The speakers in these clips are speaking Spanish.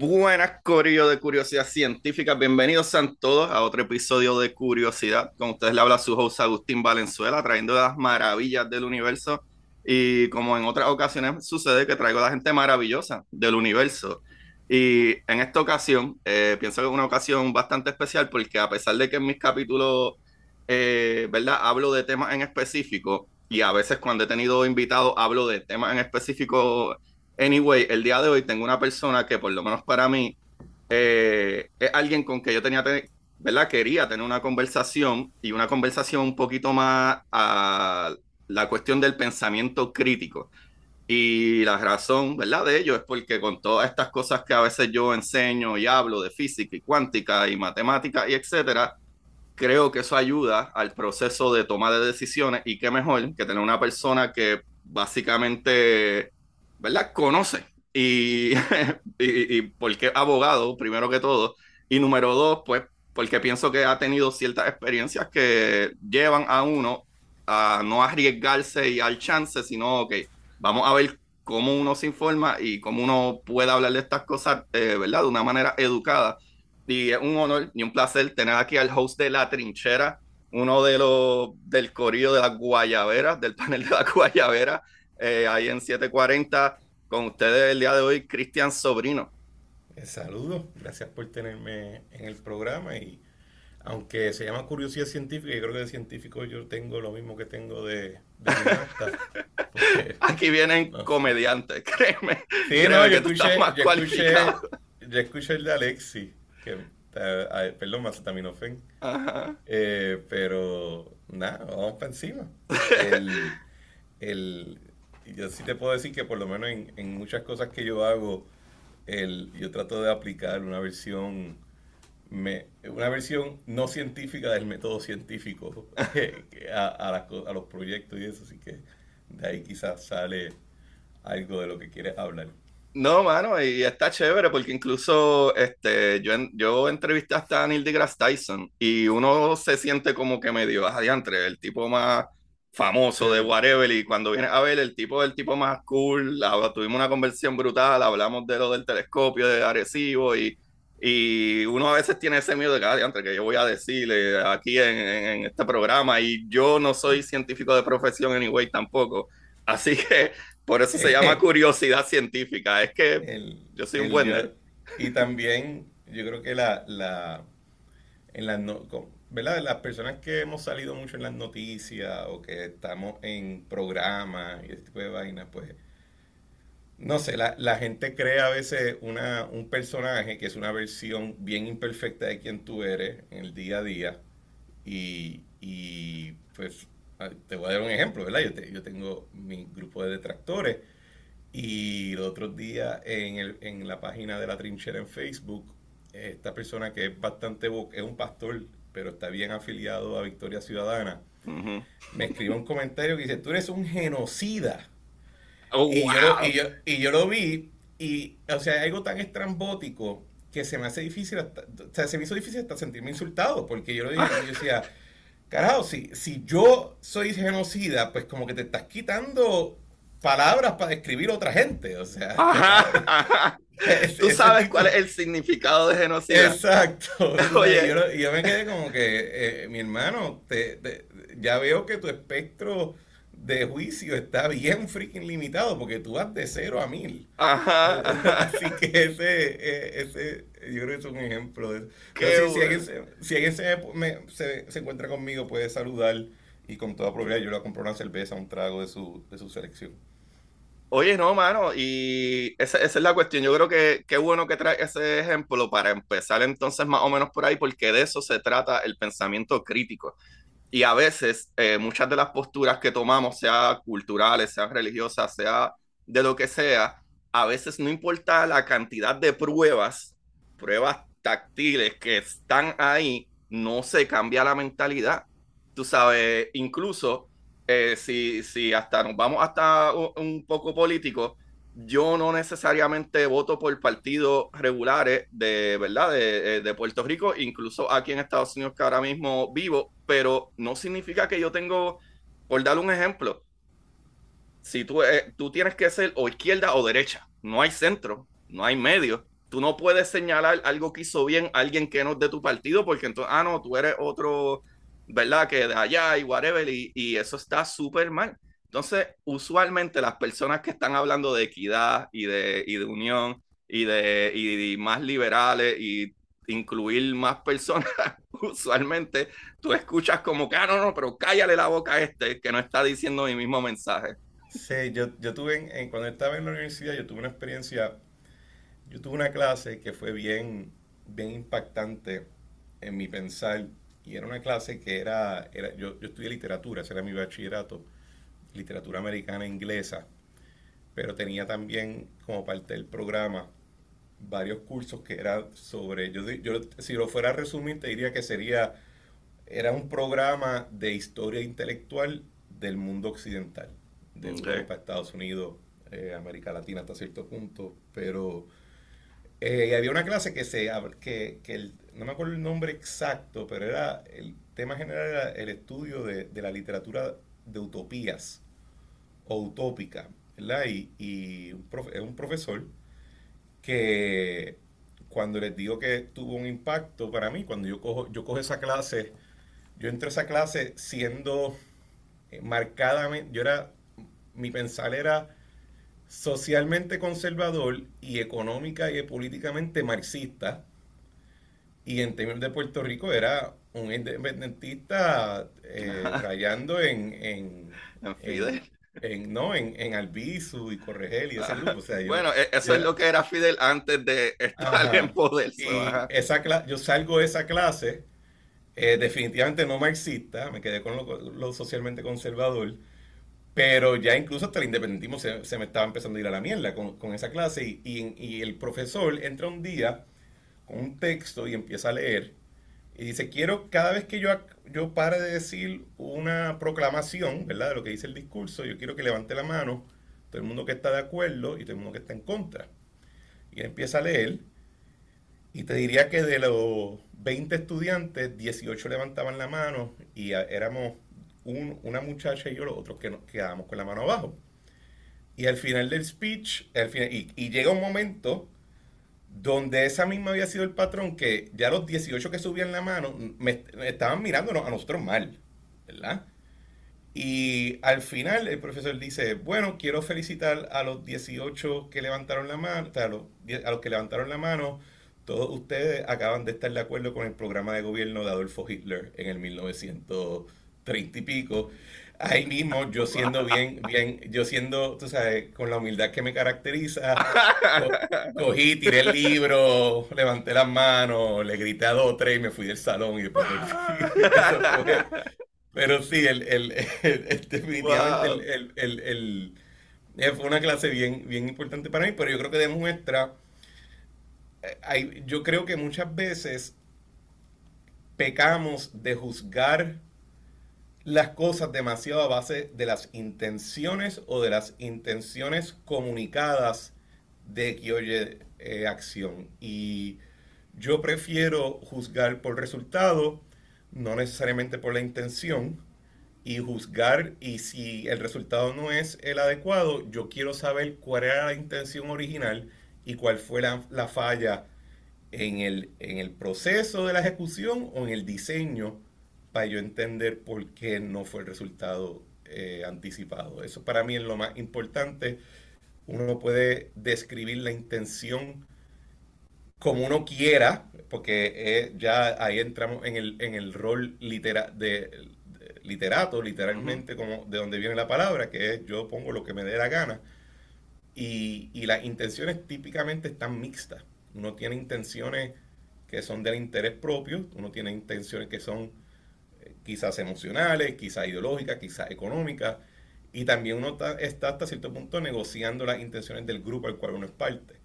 Buenas, Corillo de Curiosidad Científica. Bienvenidos sean todos a otro episodio de Curiosidad. Con ustedes le habla su host Agustín Valenzuela, trayendo las maravillas del universo. Y como en otras ocasiones sucede que traigo a la gente maravillosa del universo. Y en esta ocasión, eh, pienso que es una ocasión bastante especial porque a pesar de que en mis capítulos, eh, ¿verdad? Hablo de temas en específico y a veces cuando he tenido invitados hablo de temas en específico Anyway, el día de hoy tengo una persona que por lo menos para mí eh, es alguien con que yo tenía, ¿verdad? Quería tener una conversación y una conversación un poquito más a la cuestión del pensamiento crítico. Y la razón, ¿verdad? De ello es porque con todas estas cosas que a veces yo enseño y hablo de física y cuántica y matemática y etcétera, creo que eso ayuda al proceso de toma de decisiones y qué mejor que tener una persona que básicamente ¿verdad? Conoce. Y, y, porque abogado, primero que todo. Y número dos, pues, porque pienso que ha tenido ciertas experiencias que llevan a uno a no arriesgarse y al chance, sino, que vamos a ver cómo uno se informa y cómo uno puede hablar de estas cosas, eh, ¿verdad? De una manera educada. Y es un honor y un placer tener aquí al host de La Trinchera, uno de los del corillo de las guayaberas, del panel de la guayabera, eh, ahí en 740. Con ustedes el día de hoy, Cristian Sobrino. Eh, saludos, gracias por tenerme en el programa y aunque se llama curiosidad científica, yo creo que de científico yo tengo lo mismo que tengo de, Aquí vienen comediantes, créeme. Sí, no, yo escuché, yo, escuché, el de Alexi, que, perdón, Macetaminofen. Eh, pero nada, vamos para encima. El, el, yo sí te puedo decir que por lo menos en, muchas cosas que yo hago, el, yo trato de aplicar una versión me, una versión no científica del método científico a, a, los proyectos y eso, así que de ahí quizás sale algo de lo que quieres hablar. No, mano, y está chévere porque incluso este, yo, yo entrevisté hasta a Neil deGrasse Tyson y uno se siente como que medio adiantre, el tipo más famoso de whatever y cuando viene a ver el tipo del tipo más cool, tuvimos una conversión brutal, hablamos de lo del telescopio de Arecibo y, y uno a veces tiene ese miedo de cada día que yo voy a decirle aquí en, este programa y yo no soy científico de profesión anyway tampoco, así que por eso se llama curiosidad científica, es que yo soy un buen... y también yo creo que la... la en la no, ¿verdad? Las personas que hemos salido mucho en las noticias o que estamos en programas y este tipo de vainas, pues, no sé, la, la, gente crea a veces una, un personaje que es una versión bien imperfecta de quien tú eres en el día a día. Y, y pues, te voy a dar un ejemplo, ¿verdad? Yo, yo tengo mi grupo de detractores y los otros días en, el, en la página de la trinchera en Facebook, esta persona que es bastante, es un pastor pero está bien afiliado a Victoria Ciudadana, me escribe un comentario que dice, tú eres un genocida. Oh, y, yo lo, vi, y, o sea, algo tan estrambótico que se me hace difícil, o sea, se me hizo difícil hasta sentirme insultado, porque yo lo dije, y yo decía, carajo, si, si yo soy genocida, pues como que te estás quitando palabras para describir a otra gente, o sea. Tú sabes cuál es el significado de genocidio. Exacto. Y yo, me quedé como que, eh, mi hermano, te, ya veo que tu espectro de juicio está bien freaking limitado porque tú vas de cero a mil. Ajá. Así que ese, eh, ese, yo creo que es un ejemplo de eso. si, alguien, si alguien se, se, encuentra conmigo, puede saludar y con toda probabilidad yo le compro una cerveza, un trago de su, de su selección. Oye, no, mano, y esa, esa es la cuestión. Yo creo que qué bueno que trae ese ejemplo para empezar entonces más o menos por ahí, porque de eso se trata el pensamiento crítico. Y a veces eh, muchas de las posturas que tomamos, sea culturales, sean religiosas, sea de lo que sea, a veces no importa la cantidad de pruebas, pruebas táctiles que están ahí, no se cambia la mentalidad. Tú sabes, incluso eh, si, si hasta nos vamos hasta un, poco político, yo no necesariamente voto por partidos regulares de, ¿verdad? De, eh, de, Puerto Rico, incluso aquí en Estados Unidos que ahora mismo vivo, pero no significa que yo tengo, por dar un ejemplo, si tú, eh, tú tienes que ser o izquierda o derecha, no hay centro, no hay medio. Tú no puedes señalar algo que hizo bien alguien que no es de tu partido, porque entonces, ah, no, tú eres otro, ¿verdad? Que de allá y whatever, y, y eso está súper mal. Entonces, usualmente las personas que están hablando de equidad y de, y de unión y de y, y más liberales y incluir más personas, usualmente tú escuchas como que, ah, no, no, pero cállale la boca a este que no está diciendo mi mismo mensaje. Sí, yo, yo tuve, en, en, cuando estaba en la universidad, yo tuve una experiencia, yo tuve una clase que fue bien, bien impactante en mi pensar, y era una clase que era, era yo, yo estudié literatura, ese era mi bachillerato, literatura americana e inglesa, pero tenía también como parte del programa varios cursos que eran sobre, yo, yo si lo fuera a resumir, te diría que sería, era un programa de historia intelectual del mundo occidental, de okay. Europa, Estados Unidos, eh, América Latina hasta cierto punto, pero eh, había una clase que se que, que el, no me acuerdo el nombre exacto, pero era el tema general era el estudio de, de la literatura de utopías o utópica, ¿verdad? Y, y un un profesor que cuando les digo que tuvo un impacto para mí, cuando yo cojo, yo cojo esa clase, yo entré a esa clase siendo marcadamente, yo era, mi pensar era socialmente conservador y económica y políticamente marxista. Y en términos de Puerto Rico era un independentista eh, rayando en, en, en, en, no, en, en Albizu y Corregel y ese grupo. O sea, yo, bueno, e, eso yo, es lo que era Fidel antes de estar ajá, en poder. Y esa yo salgo de esa clase, eh, definitivamente no marxista, me quedé con lo, lo, socialmente conservador, pero ya incluso hasta el independentismo se, se me estaba empezando a ir a la mierda con, con esa clase y, y, y el profesor entra un día con un texto y empieza a leer y dice, quiero cada vez que yo, yo pare de decir una proclamación, ¿verdad? De lo que dice el discurso, yo quiero que levante la mano todo el mundo que está de acuerdo y todo el mundo que está en contra. Y empieza a leer y te diría que de los 20 estudiantes, 18 levantaban la mano y éramos un, una muchacha y yo los otros que nos quedábamos con la mano abajo. Y al final del speech, al final, y, y llega un momento donde esa misma había sido el patrón que ya los 18 que subían la mano me, estaban mirándonos a nosotros mal, ¿verdad? Y al final el profesor dice, bueno, quiero felicitar a los 18 que levantaron la mano, a los, a los que levantaron la mano, todos ustedes acaban de estar de acuerdo con el programa de gobierno de Adolfo Hitler en el 1930 y pico ahí mismo yo siendo bien, bien, yo siendo, tú sabes, con la humildad que me caracteriza, co cogí, tiré el libro, levanté las manos, le grité a dos o tres y me fui del salón y después fue, Pero sí, el, el, el definitivamente el, el, eh, fue una clase bien, bien importante para mí, pero yo creo que demuestra, eh, hay, yo creo que muchas veces pecamos de juzgar las cosas demasiado a base de las intenciones o de las intenciones comunicadas de que oye eh, acción. Y yo prefiero juzgar por resultado, no necesariamente por la intención, y juzgar, y si el resultado no es el adecuado, yo quiero saber cuál era la intención original y cuál fue la, la falla en el, en el proceso de la ejecución o en el diseño para yo entender por qué no fue el resultado eh, anticipado. Eso para mí es lo más importante. Uno puede describir la intención como uno quiera, porque eh, ya ahí entramos en el, en el rol litera, de, de, literato, literalmente, uh -huh. como de donde viene la palabra, que es yo pongo lo que me dé la gana. Y, y las intenciones típicamente están mixtas. Uno tiene intenciones que son del interés propio, uno tiene intenciones que son quizás emocionales, quizás ideológicas, quizás económicas, y también uno está, hasta cierto punto negociando las intenciones del grupo al cual uno es parte.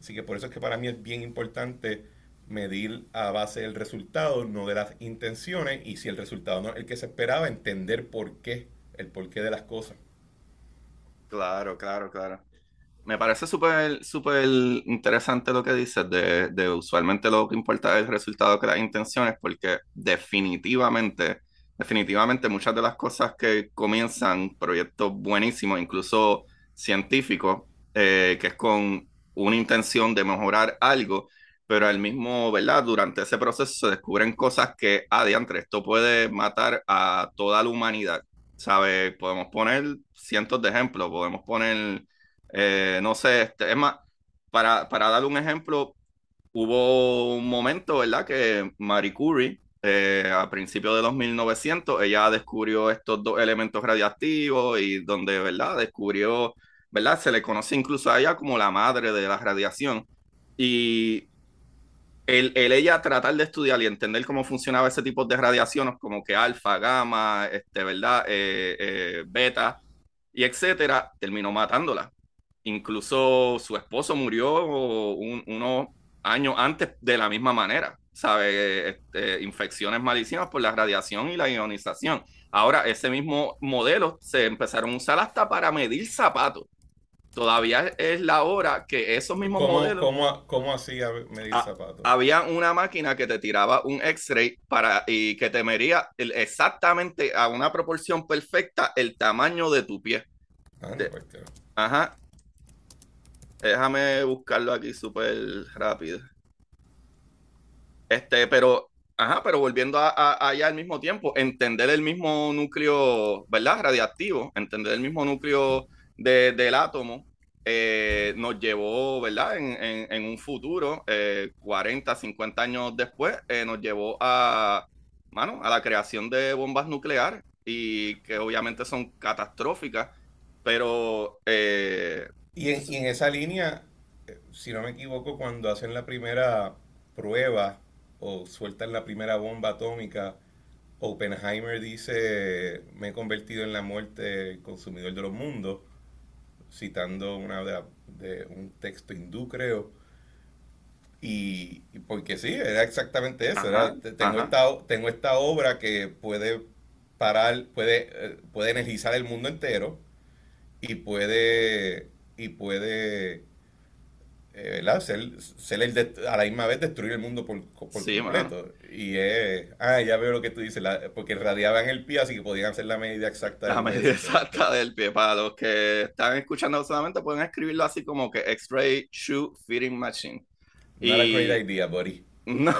Así que por eso es que para mí es bien importante medir a base del resultado, no de las intenciones, y si el resultado no es el que se esperaba, entender por qué, el porqué de las cosas. Claro, claro, claro. Me parece súper súper interesante lo que dices de, usualmente lo que importa es el resultado que las intenciones, porque definitivamente, definitivamente muchas de las cosas que comienzan proyectos buenísimos, incluso científicos, eh, que es con una intención de mejorar algo, pero al mismo, ¿verdad? Durante ese proceso se descubren cosas que, adiante, esto puede matar a toda la humanidad, ¿sabes? Podemos poner cientos de ejemplos, podemos poner, eh, no sé, este, es más, para, para dar un ejemplo, hubo un momento, ¿verdad? Que Marie Curie, eh, a principios de los 1900, ella descubrió estos dos elementos radiactivos y donde, ¿verdad? Descubrió, ¿verdad? Se le conoce incluso a ella como la madre de la radiación. Y el, ella tratar de estudiar y entender cómo funcionaba ese tipo de radiaciones, como que alfa, gamma, este, ¿verdad? Eh, beta y etcétera, terminó matándola. Incluso su esposo murió unos años antes de la misma manera, ¿sabe? Este, infecciones malísimas por la radiación y la ionización. Ahora, ese mismo modelo se empezaron a usar hasta para medir zapatos todavía es la hora que esos mismos modelos. ¿Cómo, cómo hacía medir ah, zapatos? Había una máquina que te tiraba un X-ray para y que te medía exactamente a una proporción perfecta el tamaño de tu pie. Ah, pues, ajá. Déjame buscarlo aquí súper rápido. Este, pero, ajá, pero volviendo a, allá al mismo tiempo, entender el mismo núcleo, ¿verdad? Radiactivo, entender el mismo núcleo del átomo eh, nos llevó, ¿verdad? En, un futuro, 40, eh, 50 años después, eh, nos llevó a, mano, a la creación de bombas nucleares y que obviamente son catastróficas, pero... Y en, y, en, esa línea, si no me equivoco, cuando hacen la primera prueba o sueltan la primera bomba atómica, Oppenheimer dice, me he convertido en la muerte consumidor de los mundos citando una de, un texto hindú, creo. Y, porque sí, era exactamente eso. tengo, esta, tengo esta obra que puede parar, puede, eh, puede energizar el mundo entero y puede, y puede eh, Ser, el a la misma vez destruir el mundo por, completo. Y es, ah, ya veo lo que tú dices, porque radiaban el pie, así que podían hacer la medida exacta. La medida exacta del pie. Para los que están escuchando solamente pueden escribirlo así como que X-Ray Shoe Fitting Machine. Not a great idea, buddy. No,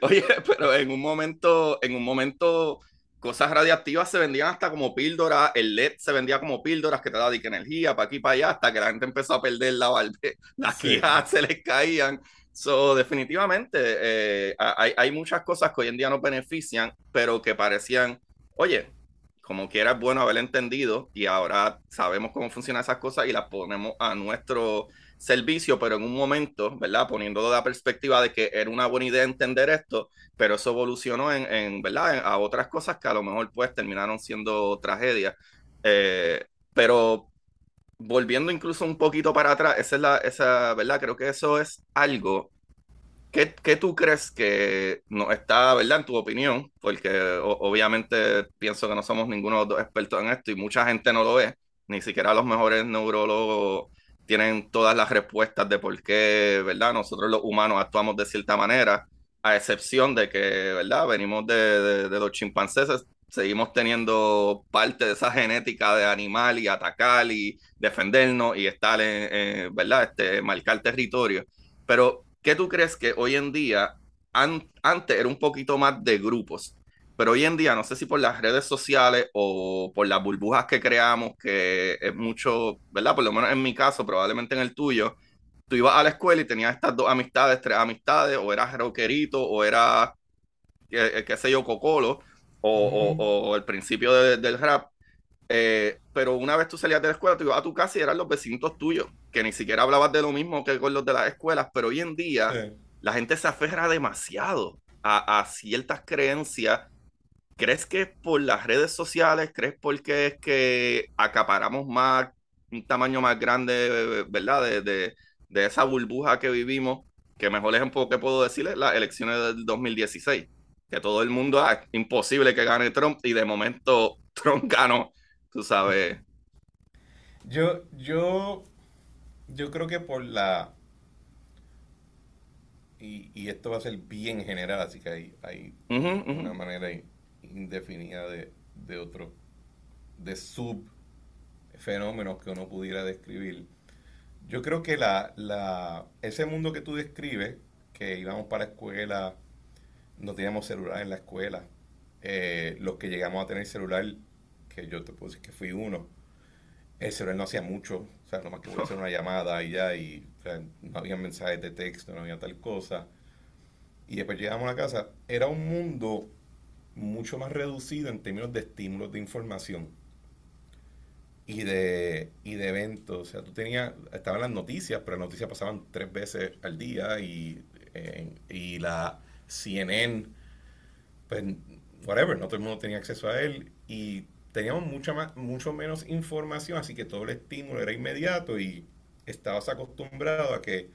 oye, pero en un momento, en un momento cosas radiactivas se vendían hasta como píldoras, el LED se vendía como píldoras que te daban energía para aquí y para allá, hasta que la gente empezó a perder la barbe, las sí. se les caían. So, definitivamente, eh, hay, hay, muchas cosas que hoy en día nos benefician, pero que parecían, oye, como quiera es bueno haber entendido y ahora sabemos cómo funcionan esas cosas y las ponemos a nuestro servicio, pero en un momento, ¿verdad? Poniéndolo de la perspectiva de que era una buena idea entender esto, pero eso evolucionó en, ¿verdad? a otras cosas que a lo mejor pues terminaron siendo tragedias. Eh, pero volviendo incluso un poquito para atrás, esa es la, esa, ¿verdad? Creo que eso es algo que, que tú crees que no está, ¿verdad? En tu opinión, porque obviamente pienso que no somos ninguno de los dos expertos en esto y mucha gente no lo es, ni siquiera los mejores neurólogos tienen todas las respuestas de por qué, ¿verdad? Nosotros los humanos actuamos de cierta manera, a excepción de que, ¿verdad? Venimos de, los chimpancés, seguimos teniendo parte de esa genética de animal y atacar y defendernos y estar en, ¿verdad? Este, marcar territorio. Pero, ¿qué tú crees que hoy en día, antes era un poquito más de grupos? Pero hoy en día, no sé si por las redes sociales o por las burbujas que creamos, que es mucho, ¿verdad? Por lo menos en mi caso, probablemente en el tuyo, tú ibas a la escuela y tenías estas dos amistades, tres amistades, o eras rockerito, o era, qué, sé yo, cocolo, o, o, el principio del rap. Eh, pero una vez tú salías de la escuela, tú ibas a tu casa y eran los vecinos tuyos, que ni siquiera hablabas de lo mismo que con los de las escuelas, pero hoy en día la gente se aferra demasiado a, a, ciertas creencias. ¿Crees que es por las redes sociales? ¿Crees porque es que acaparamos más, un tamaño más grande, ¿verdad? De, de, de esa burbuja que vivimos. Que mejor ejemplo que puedo decir es las elecciones del 2016. Que todo el mundo, ah, imposible que gane Trump y de momento Trump ganó, tú sabes. Yo, yo, yo creo que por la... Y, y esto va a ser bien general, así que hay, hay una manera indefinida de, de otro, de sub fenómenos que uno pudiera describir yo creo que la, la, ese mundo que tú describes, que íbamos para la escuela, no teníamos celular en la escuela, eh, los que llegamos a tener celular, que yo te puedo decir que fui uno, el celular no hacía mucho, o sea, nomás que voy hacer una llamada y ya, y no había mensajes de texto, no había tal cosa. Y después llegamos a la casa, era un mundo mucho más reducido en términos de estímulos de información y de, y de eventos. O sea, tú tenías, estaban las noticias, pero las noticias pasaban tres veces al día y, y la CNN, pues, whatever, no todo el mundo tenía acceso a él y teníamos mucha más, mucho menos información, así que todo el estímulo era inmediato y estabas acostumbrado a que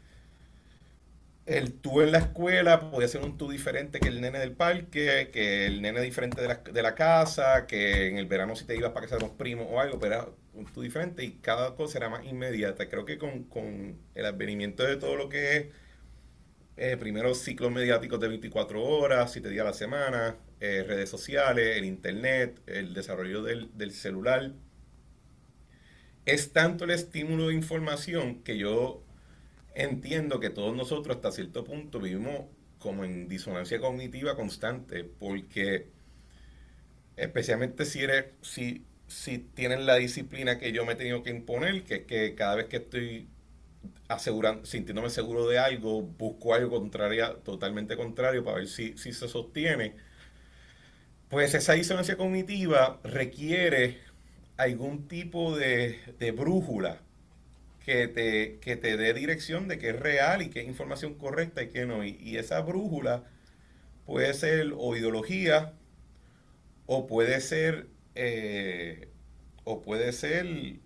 el tú en la escuela podía ser un tú diferente que el nene del parque, que el nene diferente de la, de la casa, que en el verano si te ibas para casa de unos primos o algo, pero era un tú diferente y cada cosa era más inmediata. Creo que con, con el advenimiento de todo lo que es, eh, primero ciclos mediáticos de 24 horas, 7 días a la semana, eh, redes sociales, el internet, el desarrollo del, del celular, es tanto el estímulo de información que yo entiendo que todos nosotros hasta cierto punto vivimos como en disonancia cognitiva constante, porque especialmente si eres, si, si tienen la disciplina que yo me he tenido que imponer, que es que cada vez que estoy asegurando, sintiéndome seguro de algo, busco algo contrario, totalmente contrario para ver si, si se sostiene, pues esa disonancia cognitiva requiere algún tipo de, de brújula que te, que te dé dirección de que es real y que es información correcta y que no. Y, esa brújula puede ser o ideología o puede ser eh, o puede ser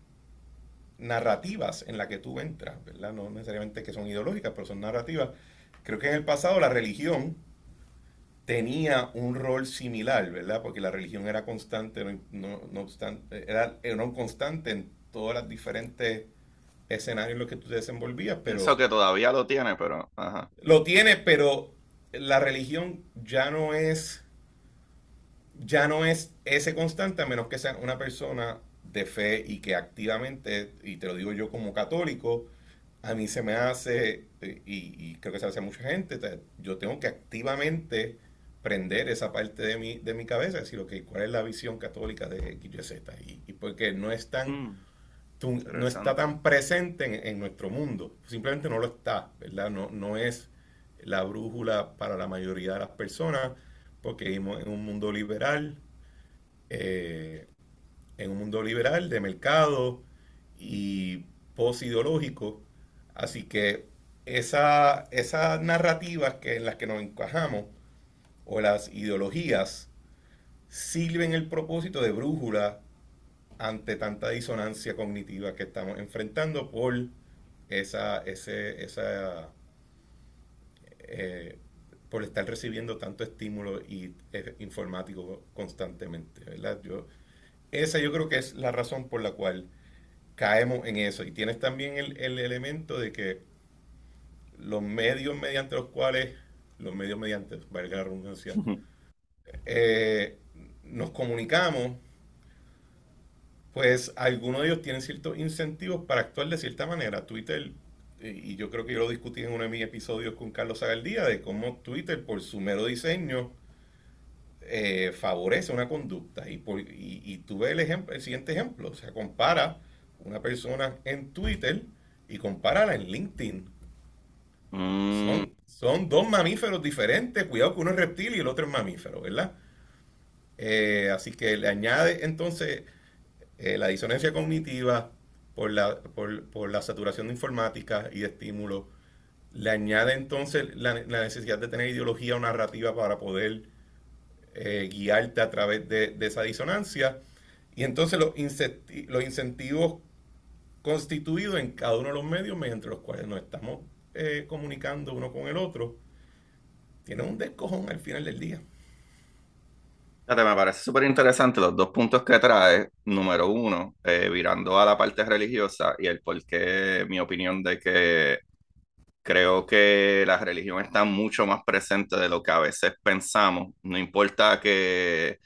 narrativas en las que tú entras, ¿verdad? No necesariamente que son ideológicas, pero son narrativas. Creo que en el pasado la religión tenía un rol similar, ¿verdad? Porque la religión era constante, no, no obstante, era, era un constante en todas las diferentes escenario en los que tú te desenvolvías, pero... Eso que todavía lo tiene, pero... Lo tiene, pero la religión ya no es... Ya no es ese constante, a menos que sea una persona de fe y que activamente, y te lo digo yo como católico, a mí se me hace, y, creo que se hace a mucha gente, yo tengo que activamente prender esa parte de mi, de mi cabeza, decir, ok, ¿cuál es la visión católica de X, Y, Z? Y, y porque no es tan... Mm no está tan presente en, nuestro mundo. Simplemente no lo está, ¿verdad? No, no es la brújula para la mayoría de las personas, porque vivimos en un mundo liberal, eh, en un mundo liberal de mercado y post-ideológico. Así que esa, esas narrativas que, en las que nos encajamos, o las ideologías, sirven el propósito de brújula ante tanta disonancia cognitiva que estamos enfrentando por esa, ese, esa eh, por estar recibiendo tanto estímulo y, eh, informático constantemente, ¿verdad? Yo, esa yo creo que es la razón por la cual caemos en eso. Y tienes también el, elemento de que los medios mediante los cuales, los medios mediante, valga la redundancia, eh, nos comunicamos pues algunos de ellos tienen ciertos incentivos para actuar de cierta manera. Twitter, y yo creo que yo lo discutí en uno de mis episodios con Carlos Agaldía, de cómo Twitter, por su mero diseño, eh, favorece una conducta. Y, por, y, tuve el, ejemplo, el siguiente ejemplo, o sea, compara una persona en Twitter y compárala en LinkedIn. Mm. Son, dos mamíferos diferentes, cuidado que uno es reptil y el otro es mamífero, ¿verdad? Eh, así que le añade entonces Eh, la disonancia cognitiva por la, por, la saturación de informática y de estímulos, le añade entonces la, necesidad de tener ideología o narrativa para poder eh, guiarte a través de, esa disonancia. Y entonces los, incentivos constituidos en cada uno de los medios mediante los cuales nos estamos eh, comunicando uno con el otro, tiene un descojón al final del día. Me parece súper interesante los dos puntos que trae. Número uno, eh, virando a la parte religiosa y el por qué mi opinión de que creo que la religión está mucho más presente de lo que a veces pensamos. No importa que...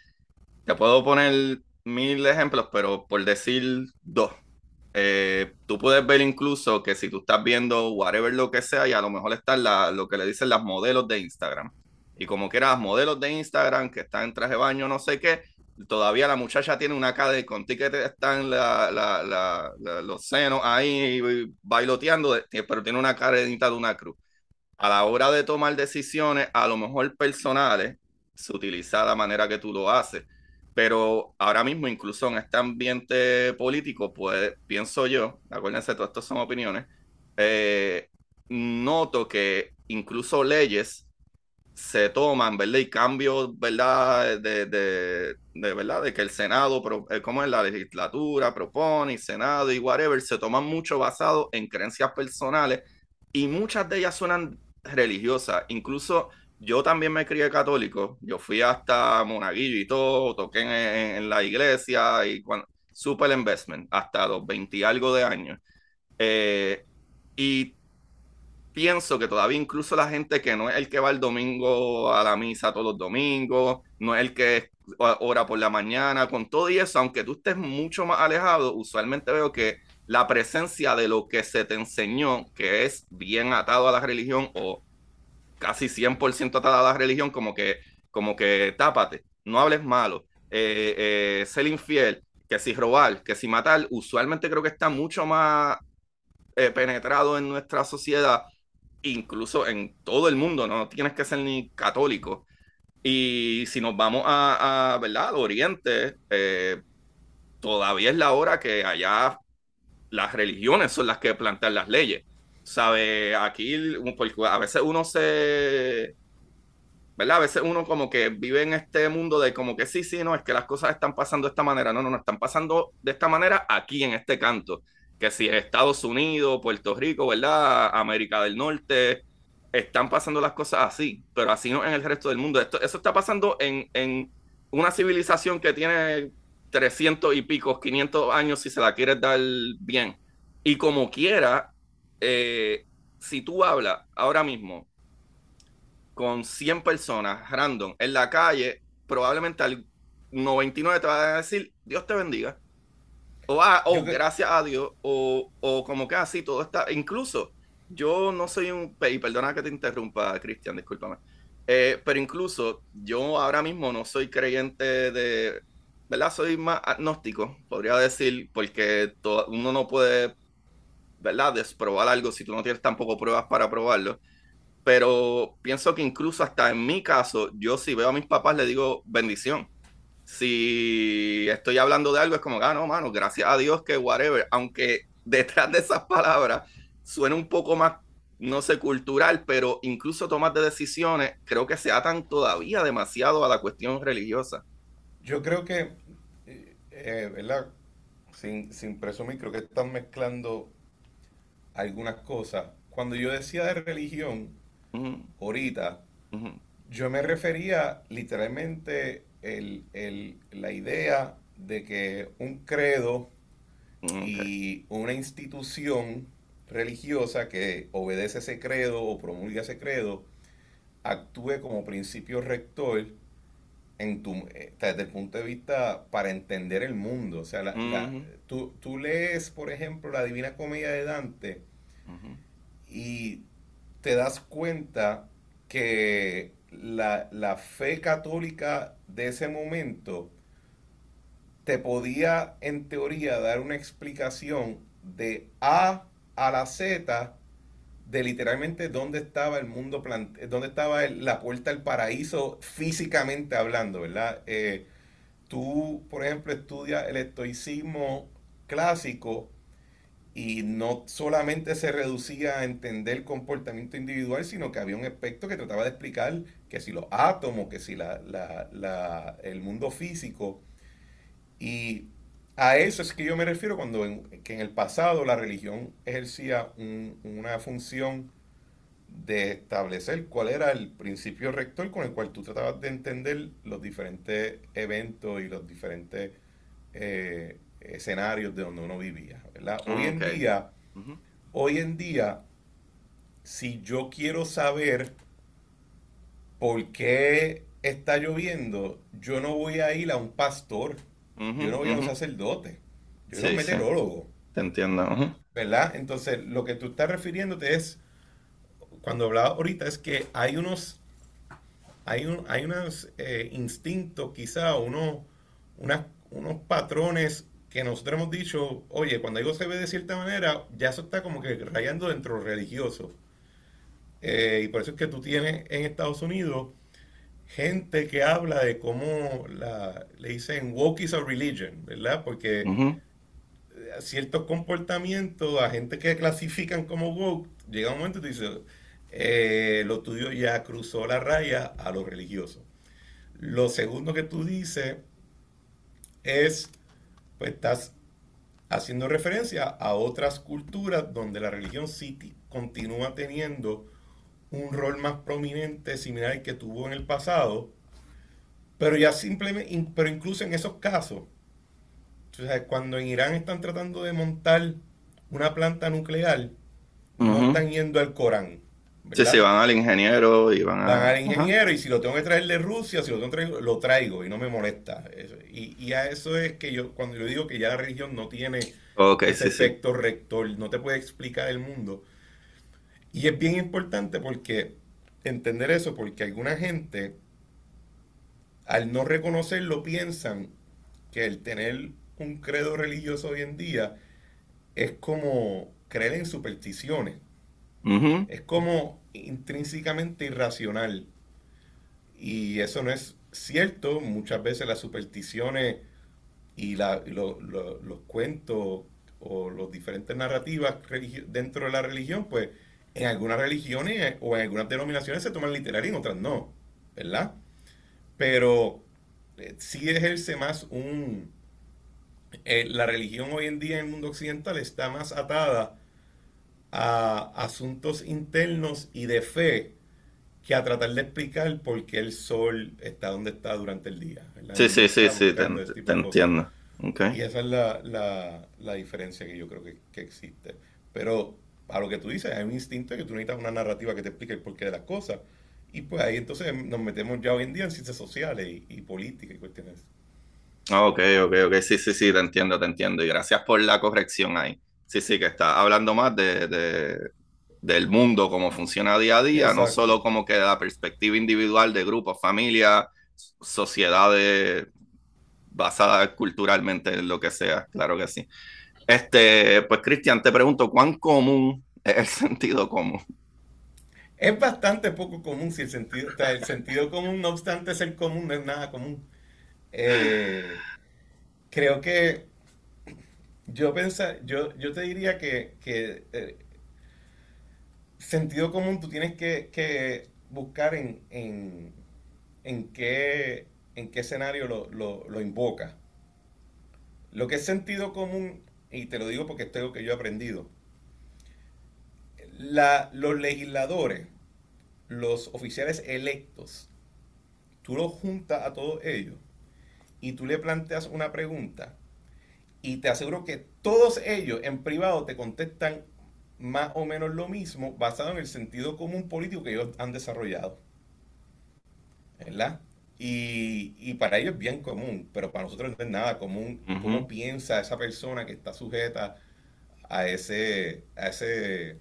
Te puedo poner mil ejemplos, pero por decir dos. Eh, tú puedes ver incluso que si tú estás viendo whatever lo que sea y a lo mejor están lo que le dicen las modelos de Instagram y como que eras modelos de Instagram que están en traje de baño, no sé qué, todavía la muchacha tiene una de con que están la, los senos ahí bailoteando, pero tiene una cadenita de una cruz. A la hora de tomar decisiones, a lo mejor personales, se utiliza la manera que tú lo haces. Pero ahora mismo, incluso en este ambiente político, pues pienso yo, acuérdense, todo esto son opiniones, eh, noto que incluso leyes se toman, ¿verdad? Y cambios, ¿verdad? De, de, de ¿verdad? De que el Senado, eh, como es la legislatura, propone, y Senado y whatever, se toman mucho basado en creencias personales y muchas de ellas suenan religiosas. Incluso yo también me crié católico, yo fui hasta Monaguillo y todo, toqué en, la iglesia y cuando, super investment, hasta los 20 y algo de años. Eh, y pienso que todavía incluso la gente que no es el que va el domingo a la misa todos los domingos, no es el que ora por la mañana, con todo y eso, aunque tú estés mucho más alejado, usualmente veo que la presencia de lo que se te enseñó, que es bien atado a la religión o casi 100% atado a la religión, como que, como que tápate, no hables malo, eh, eh, ser infiel, que si robar, que si matar, usualmente creo que está mucho más eh, penetrado en nuestra sociedad incluso en todo el mundo, no tienes que ser ni católico. Y si nos vamos a, ¿verdad? Al Oriente, eh, todavía es la hora que allá las religiones son las que plantean las leyes. ¿Sabe? Aquí, a veces uno se. ¿Verdad? A veces uno como que vive en este mundo de como que sí, sí, no, es que las cosas están pasando de esta manera. No, no, no, están pasando de esta manera aquí en este canto que si Estados Unidos, Puerto Rico, ¿verdad? América del Norte, están pasando las cosas así, pero así no en el resto del mundo. Esto, eso está pasando en, una civilización que tiene 300 y pico, 500 años si se la quieres dar bien. Y como quiera, eh, si tú hablas ahora mismo con 100 personas random en la calle, probablemente al 99 te va a decir, Dios te bendiga. O, ah, gracias a Dios, o, o como que así todo está. Incluso, yo no soy un. Y perdona que te interrumpa, Cristian, discúlpame. Eh, pero incluso yo ahora mismo no soy creyente de. ¿Verdad? Soy más agnóstico, podría decir, porque uno no puede, ¿verdad? Desprobar algo si tú no tienes tampoco pruebas para probarlo. Pero pienso que incluso hasta en mi caso, yo si veo a mis papás le digo bendición si estoy hablando de algo, es como, ah, no, mano, gracias a Dios que whatever, aunque detrás de esas palabras suena un poco más, no sé, cultural, pero incluso tomas de decisiones, creo que se atan todavía demasiado a la cuestión religiosa. Yo creo que, eh, eh, ¿verdad? Sin, sin presumir, creo que están mezclando algunas cosas. Cuando yo decía de religión, ahorita, yo me refería literalmente el, la idea de que un credo y una institución religiosa que obedece ese credo o promulga ese credo actúe como principio rector en tu, eh, desde el punto de vista para entender el mundo. O sea, tú, tú, lees, por ejemplo, la Divina Comedia de Dante y te das cuenta que la, la fe católica de ese momento te podía en teoría dar una explicación de A a la Z de literalmente dónde estaba el mundo, dónde estaba la puerta al paraíso físicamente hablando, ¿verdad? Eh, tú, por ejemplo, estudias el estoicismo clásico y no solamente se reducía a entender el comportamiento individual, sino que había un aspecto que trataba de explicar que si los átomos, que si la, la, el mundo físico. Y a eso es que yo me refiero cuando en, que en el pasado la religión ejercía una función de establecer cuál era el principio rector con el cual tú tratabas de entender los diferentes eventos y los diferentes eh, escenarios de donde uno vivía, ¿verdad? Ah, hoy en día, hoy en día, si yo quiero saber por qué está lloviendo, yo no voy a ir a un pastor, yo no voy a un sacerdote, yo soy un meteorólogo. Te entiendo. ¿Verdad? Entonces, lo que tú estás refiriéndote es, cuando hablaba ahorita, es que hay unos, hay, un, hay unos eh, instintos, quizá, unos, unos patrones que nosotros hemos dicho, oye, cuando algo se ve de cierta manera, ya eso está como que rayando dentro religioso. Eh, y por eso es que tú tienes en Estados Unidos gente que habla de cómo la, le dicen woke is a religion, ¿verdad? Porque ciertos comportamientos, a gente que clasifican como woke, llega un momento y tú dices, eh, lo tuyo ya cruzó la raya a lo religioso. Lo segundo que tú dices es pues estás haciendo referencia a otras culturas donde la religión sí continúa teniendo un rol más prominente similar al que tuvo en el pasado, pero ya simplemente, pero incluso en esos casos, cuando en Irán están tratando de montar una planta nuclear, no están yendo al Corán. Sí, sí, van al ingeniero y van a... Van al ingeniero y si lo tengo que traer de Rusia, si lo tengo que traer, lo traigo y no me molesta. Y, y, a eso es que yo, cuando yo digo que ya la religión no tiene ese efecto rector, no te puede explicar el mundo. Y es bien importante porque entender eso, porque alguna gente, al no reconocerlo, piensan que el tener un credo religioso hoy en día es como creer en supersticiones. Es como intrínsecamente irracional. Y eso no es cierto. Muchas veces las supersticiones y, la, los cuentos o las diferentes narrativas dentro de la religión, pues en algunas religiones o en algunas denominaciones se toman literal y en otras no, ¿verdad? Pero eh, sí ejerce más un... Eh, la religión hoy en día en el mundo occidental está más atada a asuntos internos y de fe que a tratar de explicar por qué el sol está donde está durante el día. Sí, sí, sí, sí, te, entiendo. Y esa es la, la, diferencia que yo creo que, que, existe. Pero a lo que tú dices, hay un instinto que tú necesitas una narrativa que te explique el porqué de las cosas. Y pues ahí entonces nos metemos ya hoy en día en ciencias sociales y, y política y cuestiones. Ok, ok, ok, sí, sí, sí, te entiendo, te entiendo. Y gracias por la corrección ahí. Sí, sí, que está hablando más de, del mundo, cómo funciona día a día, no solo como que la perspectiva individual de grupos, familia, sociedades basadas culturalmente en lo que sea, claro que sí. Este, pues Cristian, te pregunto, ¿cuán común es el sentido común? Es bastante poco común si el sentido, el sentido común, no obstante ser común, no es nada común. Eh, creo que yo pensa, yo, yo te diría que, eh, sentido común tú tienes que, buscar en, en, qué, en qué escenario lo, invoca. Lo que es sentido común, y te lo digo porque es algo que yo he aprendido, la, los legisladores, los oficiales electos, tú los juntas a todos ellos y tú le planteas una pregunta y te aseguro que todos ellos en privado te contestan más o menos lo mismo basado en el sentido común político que ellos han desarrollado. ¿Verdad? Y, para ellos es bien común, pero para nosotros no es nada común. ¿Cómo piensa esa persona que está sujeta a ese, a ese,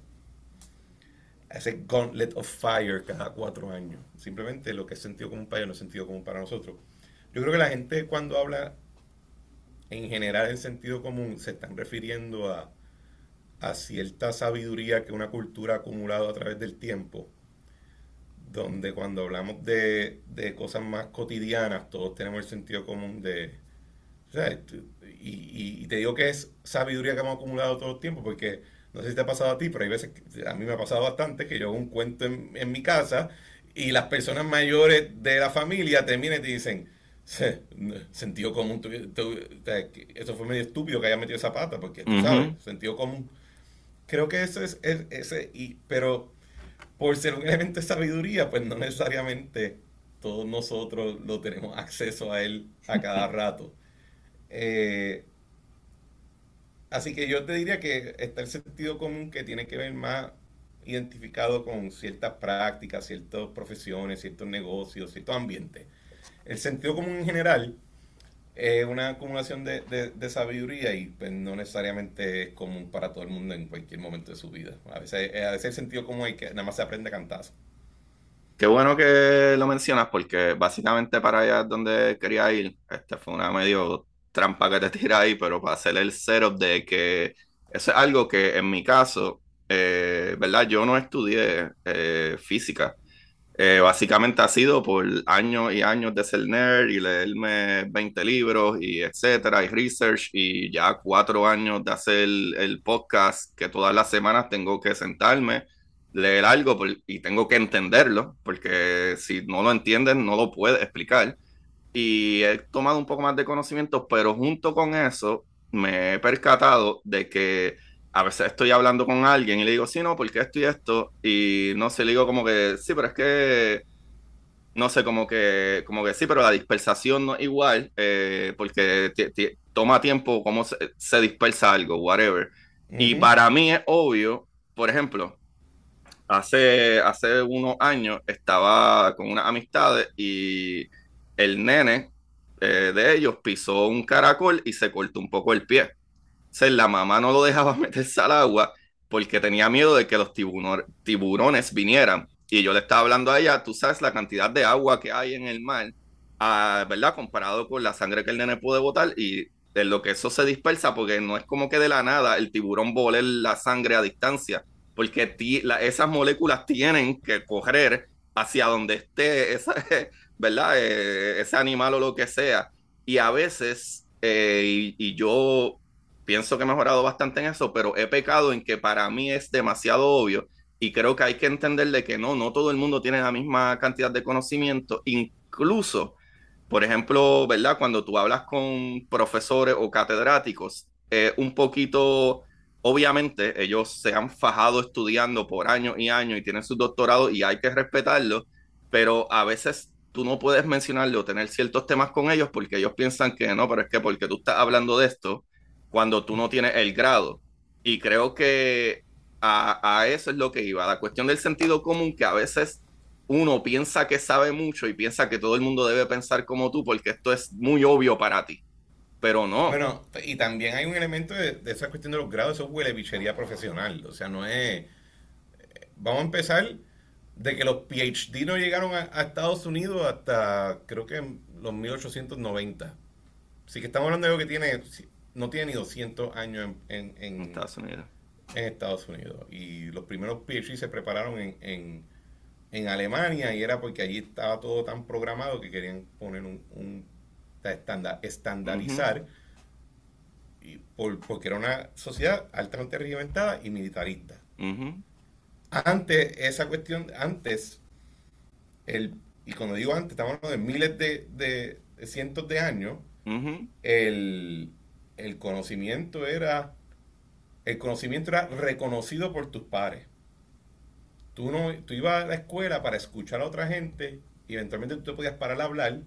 a ese gauntlet of fire cada cuatro años? Simplemente lo que es sentido común para ellos no es sentido común para nosotros. Yo creo que la gente cuando habla en general en sentido común se están refiriendo a, cierta sabiduría que una cultura ha acumulado a través del tiempo, donde cuando hablamos de, de cosas más cotidianas, todos tenemos el sentido común de... O sea, y, y, te digo que es sabiduría que hemos acumulado todo el tiempo, porque no sé si te ha pasado a ti, pero hay veces, que, a mí me ha pasado bastante, que yo hago un cuento en, en mi casa y las personas mayores de la familia terminan y te dicen, sentido común, eso fue medio estúpido que haya metido esa pata, porque tú sabes, sentido común. Creo que eso es, ese, y, pero por ser un elemento de sabiduría, pues no necesariamente todos nosotros lo tenemos acceso a él a cada rato. Eh, así que yo te diría que está el sentido común que tiene que ver más identificado con ciertas prácticas, ciertas profesiones, ciertos negocios, ciertos ambientes. El sentido común en general es una acumulación de, de, sabiduría y pues, no necesariamente es común para todo el mundo en cualquier momento de su vida. A veces, a veces el sentido común es que nada más se aprende cantazo. Qué bueno que lo mencionas porque básicamente para allá donde quería ir. Este fue una medio trampa que te tira ahí, pero para hacer el setup de que eso es algo que en mi caso eh, ¿verdad? Yo no estudié eh, física. Eh, básicamente ha sido por años y años de ser nerd y leerme 20 libros y etcétera, y research, y ya cuatro años de hacer el podcast que todas las semanas tengo que sentarme, leer algo y tengo que entenderlo, porque si no lo entienden no lo puedes explicar. Y he tomado un poco más de conocimiento, pero junto con eso me he percatado de que a veces estoy hablando con alguien y le digo, sí, no, porque esto y esto, y no sé, le digo como que, sí, pero es que, no sé, como que, como que sí, pero la dispersación no es igual, eh, porque toma tiempo cómo se, dispersa algo, whatever. Y para mí es obvio, por ejemplo, hace, hace unos años estaba con unas amistades y el nene eh, de ellos pisó un caracol y se cortó un poco el pie la mamá no lo dejaba meterse al agua porque tenía miedo de que los tiburones vinieran. Y yo le estaba hablando a ella, tú sabes la cantidad de agua que hay en el mar, ah, ¿verdad? Comparado con la sangre que el nene puede botar y de lo que eso se dispersa, porque no es como que de la nada el tiburón vole la sangre a distancia, porque esas moléculas tienen que correr hacia donde esté esa, ¿verdad? Eh, ese animal o lo que sea. Y a veces, eh, y, yo pienso que he mejorado bastante en eso, pero he pecado en que para mí es demasiado obvio y creo que hay que entenderle que no, no todo el mundo tiene la misma cantidad de conocimiento, incluso, por ejemplo, ¿verdad? Cuando tú hablas con profesores o catedráticos, un poquito, obviamente, ellos se han fajado estudiando por años y años y tienen sus doctorados y hay que respetarlo, pero a veces tú no puedes mencionarlo tener ciertos temas con ellos porque ellos piensan que no, pero es que porque tú estás hablando de esto, cuando tú no tienes el grado. Y creo que a, eso es lo que iba, la cuestión del sentido común, que a veces uno piensa que sabe mucho y piensa que todo el mundo debe pensar como tú, porque esto es muy obvio para ti. Pero no. Bueno, y también hay un elemento de, esa cuestión de los grados, eso huele bichería profesional. O sea, no es. Vamos a empezar de que los PhD no llegaron a, a Estados Unidos hasta creo que en los 1890. Así que estamos hablando de algo que tiene no tiene ni 200 años en, Estados Unidos. En Estados Unidos. Y los primeros PhD se prepararon en, Alemania y era porque allí estaba todo tan programado que querían poner un, estandarizar. y porque era una sociedad altamente regimentada y militarista. Antes, esa cuestión, antes, el, y cuando digo antes, estamos hablando de miles de, cientos de años, el, el conocimiento era el conocimiento era reconocido por tus pares. Tú no tú ibas a la escuela para escuchar a otra gente y eventualmente tú te podías parar a hablar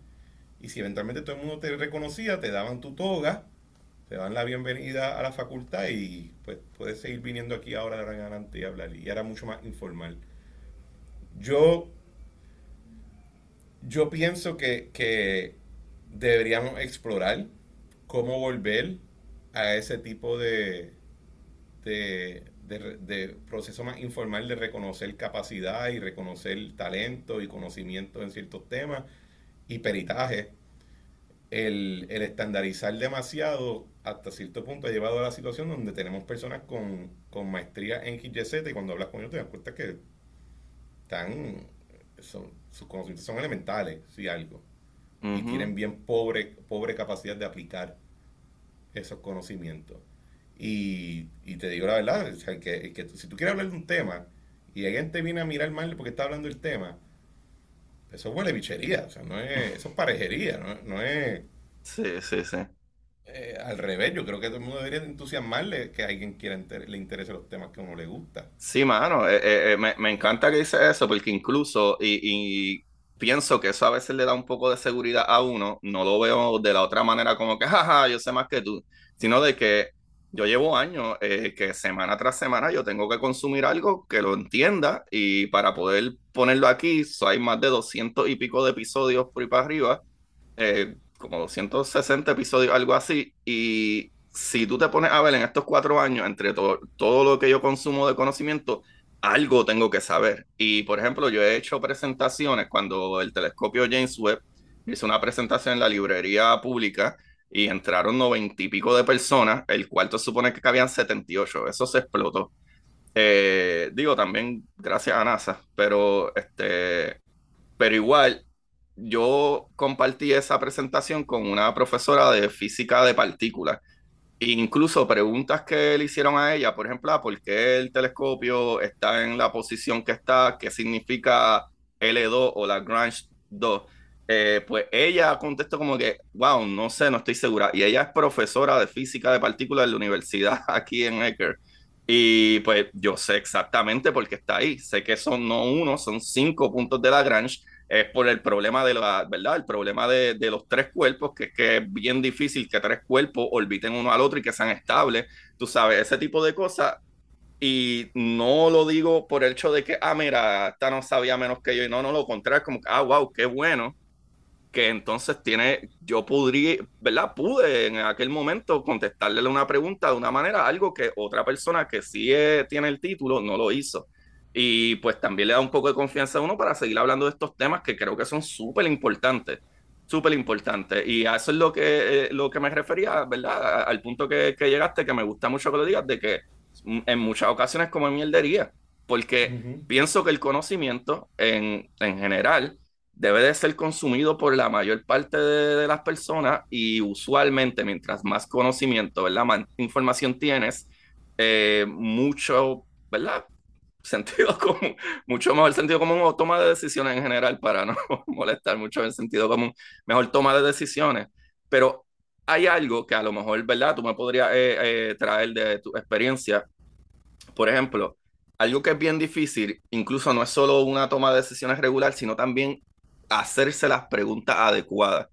y si eventualmente todo el mundo te reconocía, te daban tu toga, te daban la bienvenida a la facultad y pues puedes seguir viniendo aquí ahora de adelante y hablar y era mucho más informal. Yo yo pienso que, que deberíamos explorar cómo volver a ese tipo de, de, proceso más informal de reconocer capacidad y reconocer talento y conocimiento en ciertos temas y peritaje. El, estandarizar demasiado hasta cierto punto ha llevado a la situación donde tenemos personas con, maestría en XYZ y cuando hablas con ellos te das cuenta que están son, sus conocimientos son elementales, si algo. Y tienen bien pobre, pobre capacidad de aplicar esos conocimientos. Y, te digo la verdad, que, si tú quieres hablar de un tema y alguien te viene a mirar mal porque está hablando del tema, eso huele bichería, o sea, no es, eso es parejería, no, no es... Sí, sí, sí. Eh, al revés, yo creo que todo el mundo debería entusiasmarle que a alguien quiera le interese los temas que a uno le gusta. Sí, mano, eh, eh, me, me, encanta que dice eso, porque incluso, y, y, pienso que eso a veces le da un poco de seguridad a uno, no lo veo de la otra manera como que, jaja, yo sé más que tú, sino de que yo llevo años que semana tras semana yo tengo que consumir algo que lo entienda y para poder ponerlo aquí, hay más de 200 y pico de episodios por ahí para arriba. Eh, como 260 episodios, algo así. Y si tú te pones a ver en estos cuatro años, entre todo lo que yo consumo de conocimiento, algo tengo que saber. Y por ejemplo, yo he hecho presentaciones cuando el telescopio James Webb hizo una presentación en la librería pública y entraron noventa y pico de personas, el cuarto supone que cabían 78, eso se explotó. Eh, digo también gracias a NASA, pero este, pero igual yo compartí esa presentación con una profesora de física de partículas. Incluso preguntas que le hicieron a ella, por ejemplo, ah, ¿por qué el telescopio está en la posición que está? ¿Qué significa L2 o Lagrange 2? Eh, pues ella contestó como que, wow, no sé, no estoy segura. Y ella es profesora de física de partículas en la universidad aquí en Ecker. Y pues yo sé exactamente por qué está ahí. Sé que son no uno, son cinco puntos de Lagrange es por el problema de la, ¿verdad? El problema de, de, los tres cuerpos, que que es bien difícil que tres cuerpos orbiten uno al otro y que sean estables, tú sabes, ese tipo de cosas. Y no lo digo por el hecho de que, ah, mira, esta no sabía menos que yo, y no, no, lo contrario, como ah, wow, qué bueno, que entonces tiene, yo podría, ¿verdad? Pude en aquel momento contestarle una pregunta de una manera, algo que otra persona que sí tiene el título no lo hizo. Y pues también le da un poco de confianza a uno para seguir hablando de estos temas que creo que son súper importantes, súper importantes. Y a eso es lo que, eh, lo que me refería, ¿verdad? Al punto que, que, llegaste, que me gusta mucho que lo digas, de que en muchas ocasiones como en mierdería, porque pienso que el conocimiento en, en, general debe de ser consumido por la mayor parte de, las personas y usualmente mientras más conocimiento, ¿verdad? Más información tienes, eh, mucho, ¿verdad? Sentido común, mucho mejor sentido común o toma de decisiones en general para no molestar mucho el sentido común, mejor toma de decisiones. Pero hay algo que a lo mejor, ¿verdad? Tú me podrías eh, eh, traer de tu experiencia. Por ejemplo, algo que es bien difícil, incluso no es solo una toma de decisiones regular, sino también hacerse las preguntas adecuadas.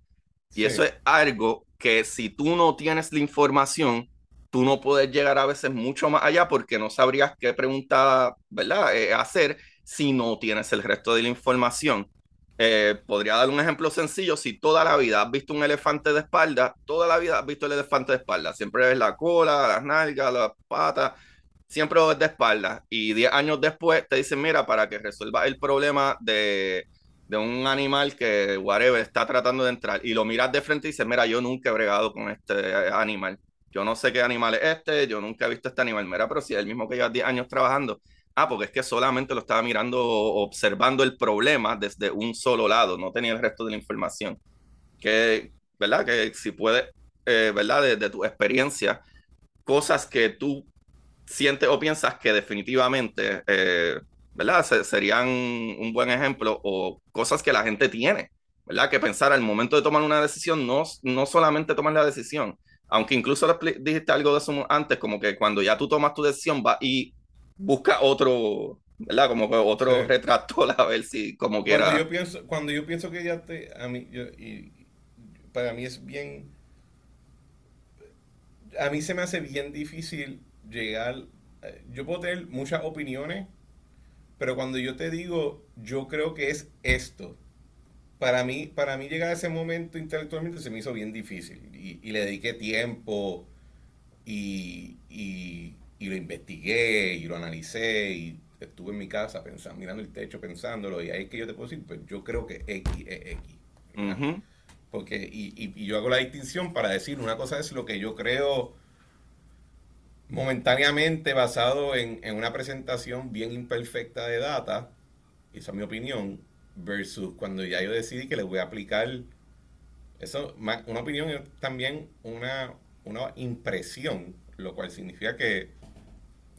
Y eso es algo que si tú no tienes la información, tú no puedes llegar a veces mucho más allá porque no sabrías qué pregunta, ¿verdad?, eh, hacer si no tienes el resto de la información. Eh, podría dar un ejemplo sencillo, si toda la vida has visto un elefante de espalda, toda la vida has visto el elefante de espalda, siempre ves la cola, las nalgas, las patas, siempre ves de espalda. Y 10 años después te dicen, mira, para que resuelva el problema de, de un animal que, whatever, está tratando de entrar, y lo miras de frente y dices, mira, yo nunca he bregado con este animal yo no sé qué animal es este, yo nunca he visto este animal, mira, pero si es el mismo que lleva 10 años trabajando. Ah, porque es que solamente lo estaba mirando, observando el problema desde un solo lado, no tenía el resto de la información. Que, ¿verdad? Que si puede, eh, ¿verdad? De, de, tu experiencia, cosas que tú sientes o piensas que definitivamente, eh, ¿verdad? serían un buen ejemplo o cosas que la gente tiene, ¿verdad? Que pensar al momento de tomar una decisión, no, no solamente tomar la decisión, aunque incluso dijiste algo de eso antes, como que cuando ya tú tomas tu decisión, va y busca otro, ¿verdad? Como que otro retrato a ver si como quiera. Cuando yo pienso, cuando yo pienso que ya te, a mí, yo, y, para mí es bien, a mí se me hace bien difícil llegar, eh, yo puedo tener muchas opiniones, pero cuando yo te digo, yo creo que es esto, para mí, para mí llegar a ese momento intelectualmente se me hizo bien difícil y, le dediqué tiempo y, lo investigué y lo analicé y estuve en mi casa pensando, mirando el techo, pensándolo y ahí es que yo te puedo decir, pues yo creo que X es X. Porque, y, yo hago la distinción para decir, una cosa es lo que yo creo momentáneamente basado en, en una presentación bien imperfecta de data, esa es mi opinión, versus cuando ya yo decidí que le voy a aplicar eso, una opinión es también una, una impresión, lo cual significa que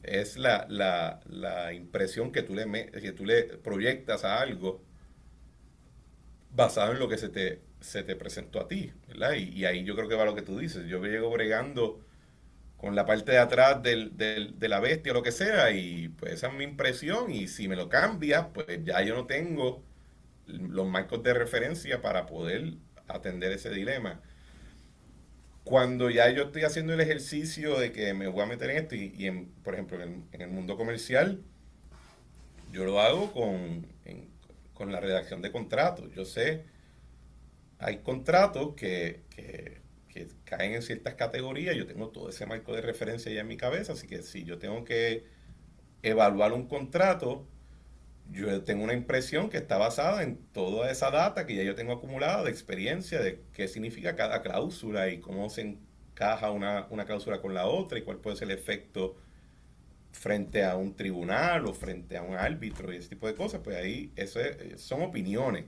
es la, la, la impresión que tú, le, que tú le proyectas a algo basado en lo que se te, se te presentó a ti. Y, ahí yo creo que va lo que tú dices. Yo me llego bregando con la parte de atrás del, del, de la bestia o lo que sea, y pues esa es mi impresión, y si me lo cambias, pues ya yo no tengo los marcos de referencia para poder atender ese dilema. Cuando ya yo estoy haciendo el ejercicio de que me voy a meter en esto, y, en, por ejemplo en el, mundo comercial, yo lo hago con, con la redacción de contratos. Yo sé, hay contratos que, que, que, caen en ciertas categorías, yo tengo todo ese marco de referencia ya en mi cabeza, así que si yo tengo que evaluar un contrato, yo tengo una impresión que está basada en toda esa data que ya yo tengo acumulada de experiencia de qué significa cada cláusula y cómo se encaja una, cláusula con la otra y cuál puede ser el efecto frente a un tribunal o frente a un árbitro y ese tipo de cosas, pues ahí eso son opiniones.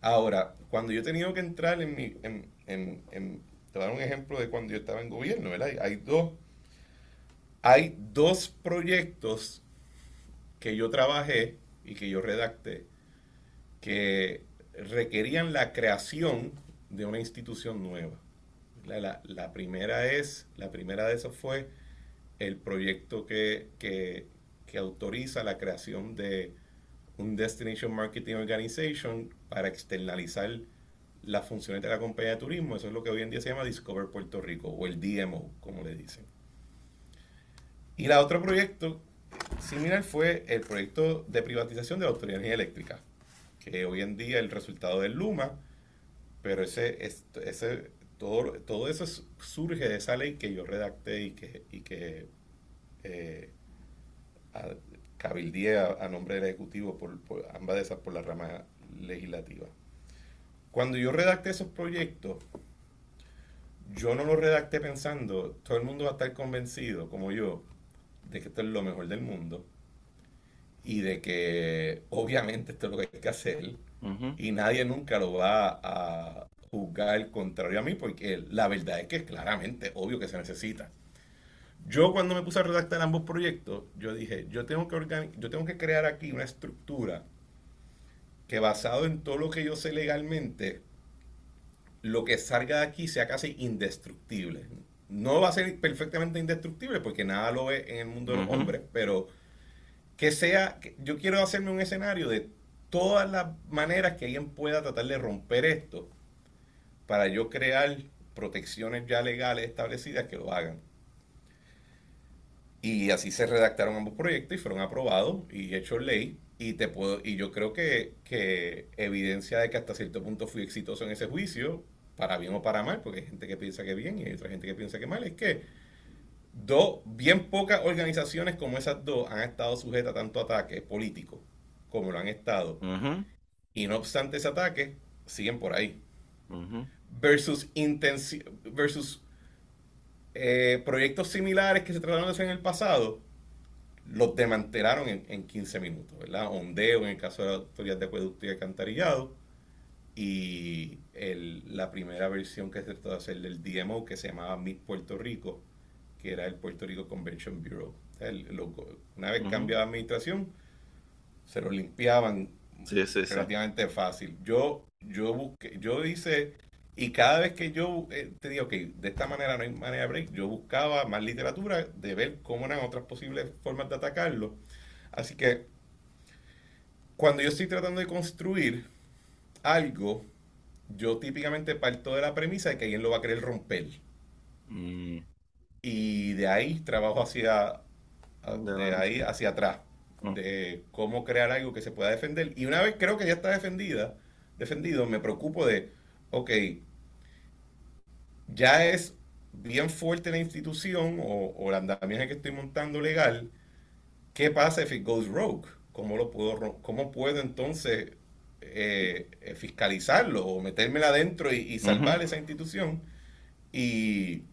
Ahora, cuando yo he tenido que entrar en mi, en, en, te voy a dar un ejemplo de cuando yo estaba en gobierno, ¿verdad? Hay dos, hay dos proyectos que yo trabajé y que yo redacté que requerían la creación de una institución nueva. La, primera es, la primera de esos fue el proyecto que, que, autoriza la creación de un Destination Marketing Organization para externalizar las funciones de la compañía de turismo. Eso es lo que hoy en día se llama Discover Puerto Rico o el DMO, como le dicen. Y la otro proyecto similar fue el proyecto de privatización de la Autoridad Energía Eléctrica, que hoy en día es el resultado del Luma, pero ese, ese, todo, todo eso surge de esa ley que yo redacté y que, y que eh, a, a, nombre del Ejecutivo por, ambas de esas por la rama legislativa. Cuando yo redacté esos proyectos, yo no los redacté pensando, todo el mundo va a estar convencido, como yo, de que esto es lo mejor del mundo y de que obviamente esto es lo que hay que hacer y nadie nunca lo va a juzgar contrario a mí porque la verdad es que claramente, obvio que se necesita. Yo cuando me puse a redactar ambos proyectos, yo dije, yo tengo que, yo tengo que crear aquí una estructura que basado en todo lo que yo sé legalmente, lo que salga de aquí sea casi indestructible no va a ser perfectamente indestructible porque nada lo ve en el mundo de los hombres, pero que sea, yo quiero hacerme un escenario de todas las maneras que alguien pueda tratar de romper esto para yo crear protecciones ya legales establecidas que lo hagan. Y así se redactaron ambos proyectos y fueron aprobados y hechos ley. Y, te puedo, y yo creo que, que evidencia de que hasta cierto punto fui exitoso en ese juicio para bien o para mal, porque hay gente que piensa que bien y hay otra gente que piensa que mal, es que dos, bien pocas organizaciones como esas dos han estado sujetas a tanto ataque político como lo han estado. Y no obstante ese ataque, siguen por ahí. Versus, versus eh, proyectos similares que se trataron de hacer en el pasado, los desmantelaron en, en 15 minutos, ¿verdad? Ondeo en el caso de la autoridad de acueducto y alcantarillado, y la primera versión que se trató de hacer del DMO que se llamaba Miss Puerto Rico, que era el Puerto Rico Convention Bureau. una vez cambiaba administración, se lo limpiaban relativamente fácil. Yo, yo busqué, yo hice, y cada vez que yo eh, te digo que de esta manera no hay manera de break, yo buscaba más literatura de ver cómo eran otras posibles formas de atacarlo. Así que cuando yo estoy tratando de construir, algo, yo típicamente parto de la premisa de que alguien lo va a querer romper. Mm. Y de ahí trabajo hacia, de ahí hacia atrás, mm. de cómo crear algo que se pueda defender. Y una vez creo que ya está defendida, defendido, me preocupo de, ok, ya es bien fuerte la institución o, o la andamiaje que estoy montando legal, ¿qué pasa si it goes rogue? ¿Cómo, lo puedo, ¿Cómo puedo entonces eh, fiscalizarlo o metérmela adentro y, salvar esa institución. Y,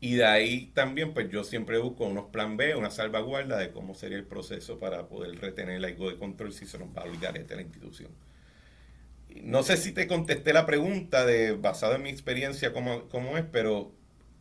Y de ahí también, pues yo siempre busco unos plan B, una salvaguarda de cómo sería el proceso para poder retener algo de control si se nos va a olvidar este la institución. No sé si te contesté la pregunta de basado en mi experiencia cómo, cómo es, pero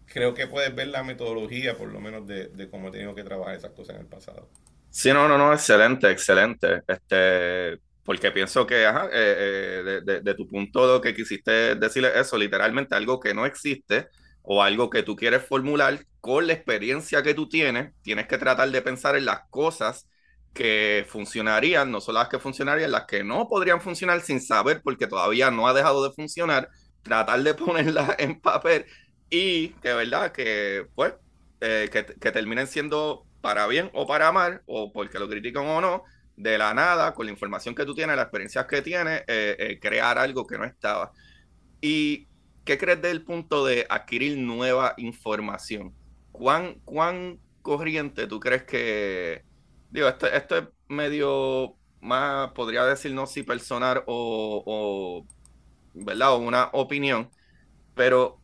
creo que puedes ver la metodología, por lo menos, de, de cómo he tenido que trabajar esas cosas en el pasado. Sí, no, no, no, excelente, excelente. Este, porque pienso que, ajá, eh, eh, de, tu punto lo que quisiste decirle eso, literalmente algo que no existe o algo que tú quieres formular con la experiencia que tú tienes, tienes que tratar de pensar en las cosas que funcionarían, no solo las que funcionarían, las que no podrían funcionar sin saber porque todavía no ha dejado de funcionar, tratar de ponerlas en papel y que verdad que pues eh, que terminen siendo para bien o para mal, o porque lo critican o no, de la nada, con la información que tú tienes, las experiencias que tienes, eh, eh, crear algo que no estaba. ¿Y qué crees del punto de adquirir nueva información? ¿Cuán, cuán corriente tú crees que... Digo, esto, esto es medio más, podría decir, no si personal o, o, ¿verdad? O una opinión, pero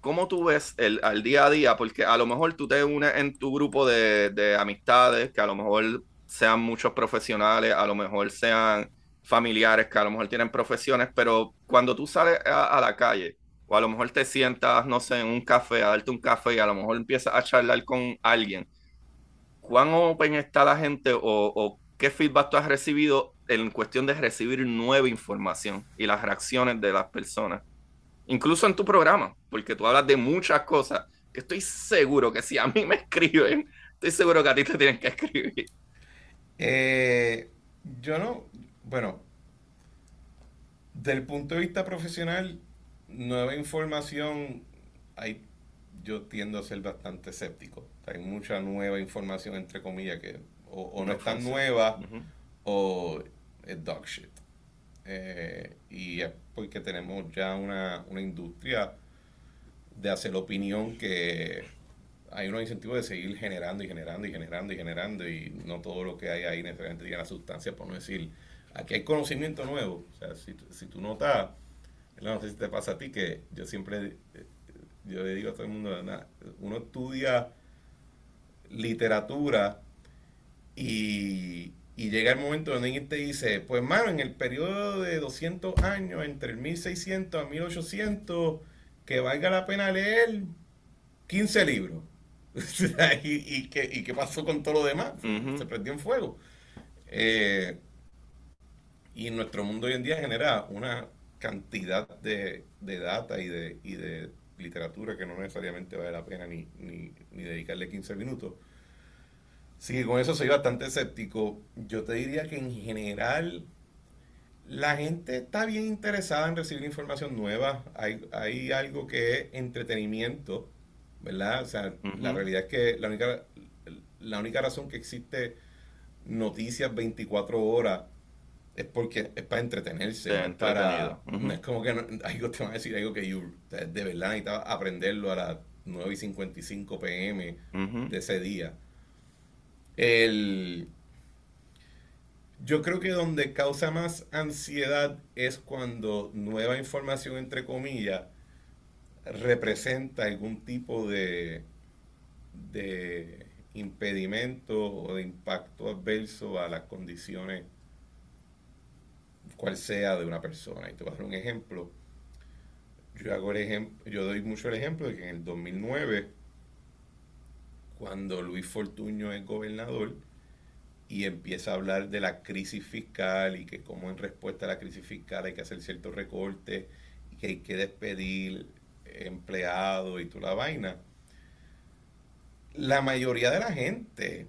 ¿cómo tú ves el, al día a día? Porque a lo mejor tú te unes en tu grupo de, de, amistades, que a lo mejor sean muchos profesionales, a lo mejor sean familiares, que a lo mejor tienen profesiones, pero cuando tú sales a, a la calle, o a lo mejor te sientas, no sé, en un café, a darte un café y a lo mejor empiezas a charlar con alguien, ¿cuán open está la gente o, o qué feedback tú has recibido en cuestión de recibir nueva información y las reacciones de las personas? incluso en tu programa, porque tú hablas de muchas cosas que estoy seguro que si a mí me escriben, estoy seguro que a ti te tienen que escribir. Eh, yo no, bueno, del punto de vista profesional, nueva información, hay, yo tiendo a ser bastante escéptico. Hay mucha nueva información, entre comillas, que o, no, es tan nueva o es dog shit. Eh, y es porque tenemos ya una, una industria de hacer opinión que hay unos incentivos de seguir generando y generando y generando y generando y no todo lo que hay ahí necesariamente tiene la sustancia, por no decir, aquí hay conocimiento nuevo. O sea, si, si tú notas, no sé si te pasa a ti, que yo siempre, yo le digo a todo el mundo, uno estudia literatura y, y llega el momento donde alguien te dice, pues mano, en el periodo de 200 años, entre el 1600 a 1800, que valga la pena leer 15 libros. y, y, ¿qué, ¿Y qué pasó con todo lo demás? Se prendió en fuego. Eh, y nuestro mundo hoy en día genera una cantidad de, de data y de, y de literatura que no necesariamente vale la pena ni, ni, ni dedicarle 15 minutos. Sí, con eso soy bastante escéptico. Yo te diría que en general la gente está bien interesada en recibir información nueva. Hay, hay algo que es entretenimiento, ¿verdad? O sea, la realidad es que la única, la única razón que existe noticias 24 horas es porque es para entretenerse. para, Es como que algo te va a decir algo que yo de verdad necesitaba aprenderlo a las 9 y 55 pm de ese día. El, yo creo que donde causa más ansiedad es cuando nueva información, entre comillas, representa algún tipo de, de impedimento o de impacto adverso a las condiciones, cual sea, de una persona. Y te voy a dar un ejemplo. Yo, hago el ejemplo, yo doy mucho el ejemplo de que en el 2009 cuando Luis Fortuño es gobernador y empieza a hablar de la crisis fiscal y que como en respuesta a la crisis fiscal hay que hacer ciertos recortes y que hay que despedir empleados y toda la vaina. La mayoría de la gente,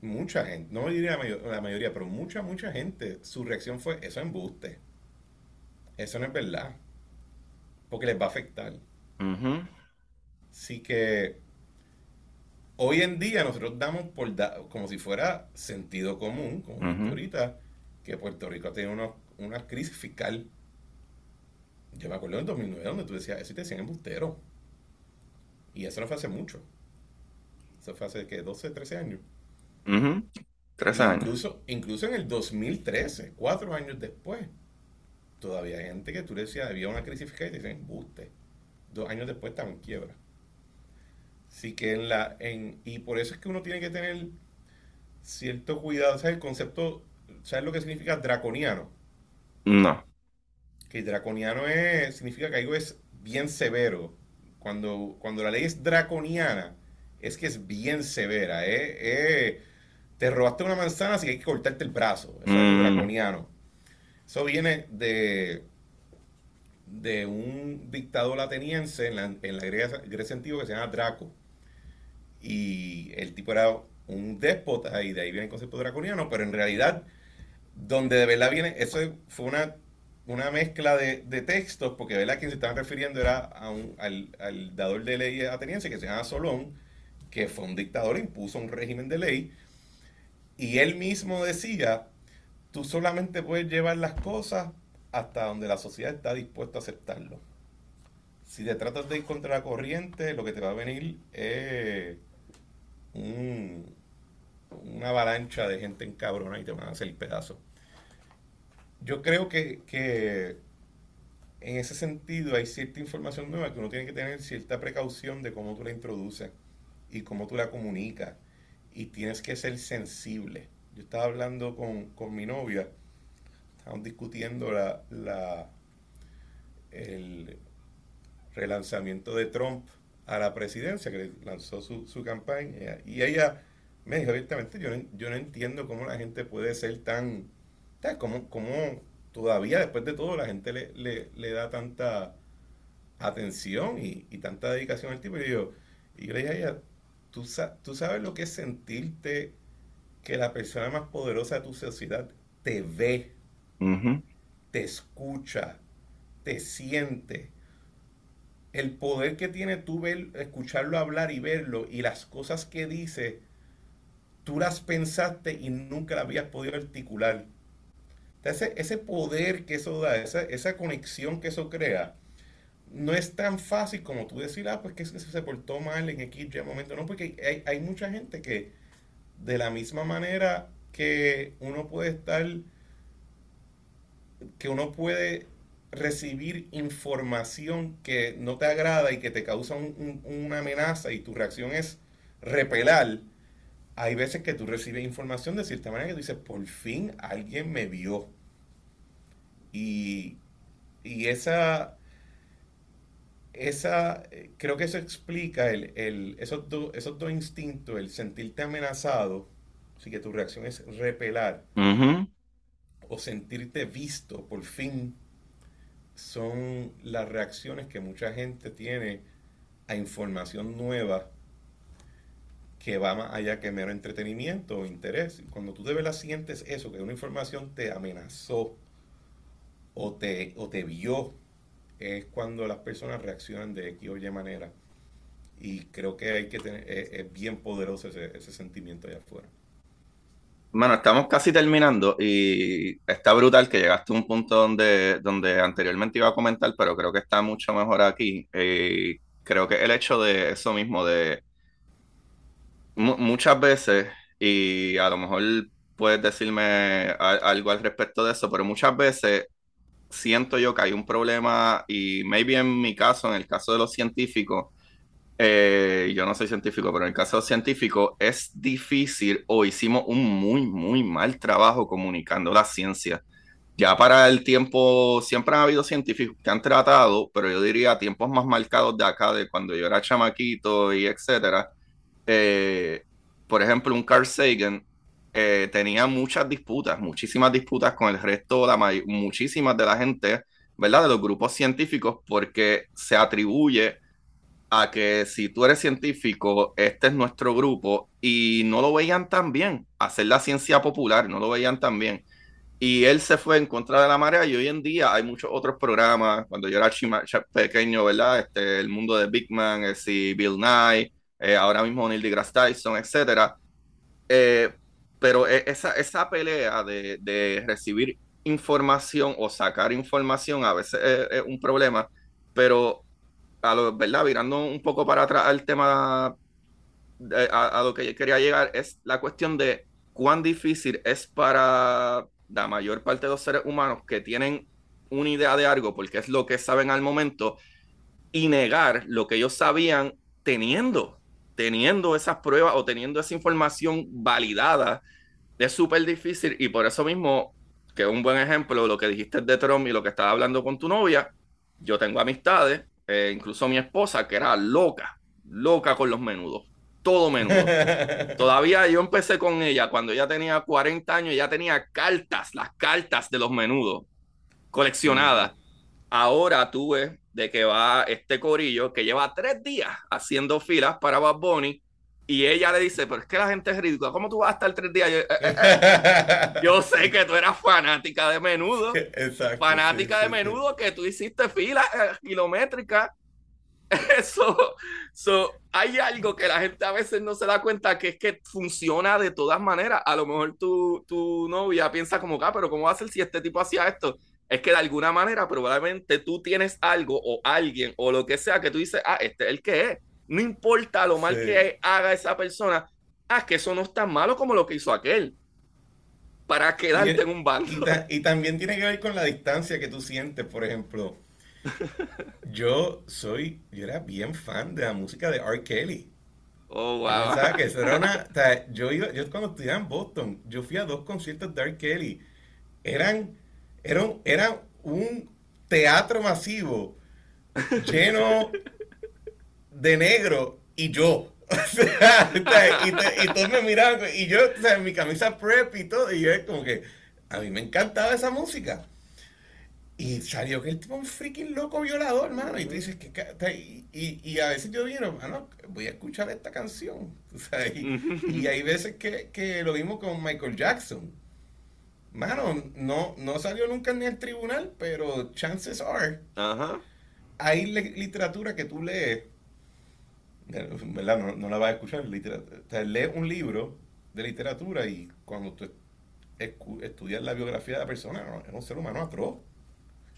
mucha gente, no diría la, mayoría, pero mucha, mucha gente, su reacción fue, eso es embuste. Eso no es verdad. Porque les va a afectar. Así que Hoy en día nosotros damos por como si fuera sentido común, como ahorita, que Puerto Rico tiene una, una crisis fiscal. Yo me acuerdo en 2009 donde tú decías, eso te decían embustero. Y eso no fue hace mucho. Eso fue hace, ¿qué? 12, 13 años. Uh años. Incluso, incluso en el 2013, cuatro años después, todavía hay gente que tú decías, había una crisis fiscal y te decían embuste. Dos años después estaban en quiebra. Sí que en la, en, y por eso es que uno tiene que tener cierto cuidado. ¿Sabes el concepto, sabes lo que significa draconiano? No. Que draconiano es, significa que algo es bien severo. Cuando, cuando la ley es draconiana, es que es bien severa. ¿eh? te robaste una manzana, así que hay que cortarte el brazo. Eso es Mm. draconiano. Eso viene de, de un dictador ateniense en la, en la Grecia, Grecia antigua que se llama Draco. Y el tipo era un déspota y de ahí viene el concepto draconiano, pero en realidad, donde de verdad viene, eso fue una, una mezcla de, textos, porque verdad quien se estaban refiriendo era al dador de ley ateniense que se llama Solón, que fue un dictador, impuso un régimen de ley, y él mismo decía, tú solamente puedes llevar las cosas hasta donde la sociedad está dispuesta a aceptarlo. Si te tratas de ir contra la corriente, lo que te va a venir es un- una avalancha de gente encabrona y te van a hacer pedazos. Yo creo que, que en ese sentido hay cierta información nueva que uno tiene que tener cierta precaución de cómo tú la introduces y cómo tú la comunicas. Y tienes que ser sensible. Yo estaba hablando con, con mi novia, estábamos discutiendo la, la- el relanzamiento de Trump a la presidencia, que lanzó su, su campaña. Y ella me dijo abiertamente, yo no, yo no entiendo cómo la gente puede ser tan... Cómo, cómo todavía después de todo la gente le, le- le da tanta atención y, y tanta dedicación al tipo. Y yo, y yo le dije a ella, ¿tú, sa- tú sabes lo que es sentirte que la persona más poderosa de tu sociedad te ve, te escucha, te siente. El poder que tiene tú ver, escucharlo hablar y verlo y las cosas que dice, tú las pensaste y nunca las habías podido articular. Ese, ese poder que eso da, esa, esa conexión que eso crea, no es tan fácil como tú decir, ah, pues que se se portó mal en X y momento. No, porque hay, hay mucha gente que de la misma manera que uno puede estar, que uno puede recibir información que no te agrada y que te causa un- un- una amenaza y tu reacción es repelar, hay veces que tú recibes información de cierta manera que tú dices, por fin alguien me vio. Y, y esa, esa, creo que eso explica el, el- esos, dos esos dos instintos, el sentirte amenazado, así que tu reacción es repelar, o sentirte visto por fin, son las reacciones que mucha gente tiene a información nueva que va más allá que mero entretenimiento o interés. Cuando tú de verdad sientes eso, que una información te amenazó o te, o te vio, es cuando las personas reaccionan de X o Y manera. Y creo que hay que tener, es, es bien poderoso ese, ese sentimiento allá afuera. Bueno, estamos casi terminando y está brutal que llegaste a un punto donde, donde anteriormente iba a comentar, pero creo que está mucho mejor aquí. Eh, creo que el hecho de eso mismo, de muchas veces, y a lo mejor puedes decirme algo al respecto de eso, pero muchas veces siento yo que hay un problema y maybe en mi caso, en el caso de los científicos, eh, yo no soy científico, pero en el caso de los científicos es difícil o hicimos un muy, muy mal trabajo comunicando la ciencia. Ya para el tiempo, siempre han habido científicos que han tratado, pero yo diría tiempos más marcados de acá, de cuando yo era chamaquito y etcétera. Eh, por ejemplo, un Carl Sagan eh, tenía muchas disputas, muchísimas disputas con el resto, la muchísimas de la gente, ¿verdad? De los grupos científicos, porque se atribuye a que si tú eres científico, este es nuestro grupo, y no lo veían tan bien, hacer la ciencia popular, no lo veían tan bien. Y él se fue en contra de la marea y hoy en día hay muchos otros programas, cuando yo era pequeño, ¿verdad? Este, el mundo de Big Man, eh, sí, Bill Nye, eh, ahora mismo Neil deGrasse Tyson, etcétera. Eh, pero e- esa, esa pelea de, recibir información o sacar información a veces es, un problema, pero a lo, ¿verdad? Virando un poco para atrás al tema a, a lo que quería llegar, es la cuestión de cuán difícil es para la mayor parte de los seres humanos que tienen una idea de algo, porque es lo que saben al momento, y negar lo que ellos sabían teniendo teniendo esas pruebas o teniendo esa información validada, es súper difícil y por eso mismo, que es un buen ejemplo, lo que dijiste de Trump y lo que estaba hablando con tu novia, yo tengo amistades, eh, incluso mi esposa, que era loca, loca con los menudos, todo menudo. Todavía yo empecé con ella cuando ella tenía 40 años, ya tenía cartas, las cartas de los menudos coleccionadas. Ahora tuve de que va este corillo que lleva tres días haciendo filas para Bad Bunny y ella le dice, pero es que la gente es ridícula, ¿cómo tú vas a estar tres días? Yo, eh, eh, eh". sé que tú eras fanática de menudo, fanática de menudo, que tú hiciste filas kilométricas. Eso, hay algo que la gente a veces no se da cuenta que es que funciona de todas maneras. A lo mejor tu, tu novia piensa como, ah, pero ¿cómo va a ser si este tipo hacía esto? Es que de alguna manera probablemente tú tienes algo o alguien o lo que sea que tú dices, ah, este es el que es. No importa lo mal que haga esa persona, ah, que eso no es tan malo como lo que hizo aquel. Para quedarte en un bando. Y, también tiene que ver con la distancia que tú sientes, por ejemplo. yo soy, yo era bien fan de la música de R. Kelly. Oh, wow. O sea, que eso era una, yo, iba, yo cuando estudiaba en Boston, yo fui a dos conciertos de R. Kelly. Eran era, un teatro masivo lleno de negro y yo. y, todos me miraban y yo, o sea, en mi camisa prep y todo, y yo es como que a mí me encantaba esa música. Y salió que el tipo un freaking loco violador, hermano. Y tú dices que. Y, y, a veces yo digo, hermano, voy a escuchar esta canción. y, hay veces que, que, lo vimos con Michael Jackson. Mano, no, no salió nunca ni al tribunal, pero chances are. Hay literatura que tú lees, ¿verdad? No, la vas a escuchar. O lees un libro de literatura y cuando tú estudias la biografía de la persona, es un ser humano atroz.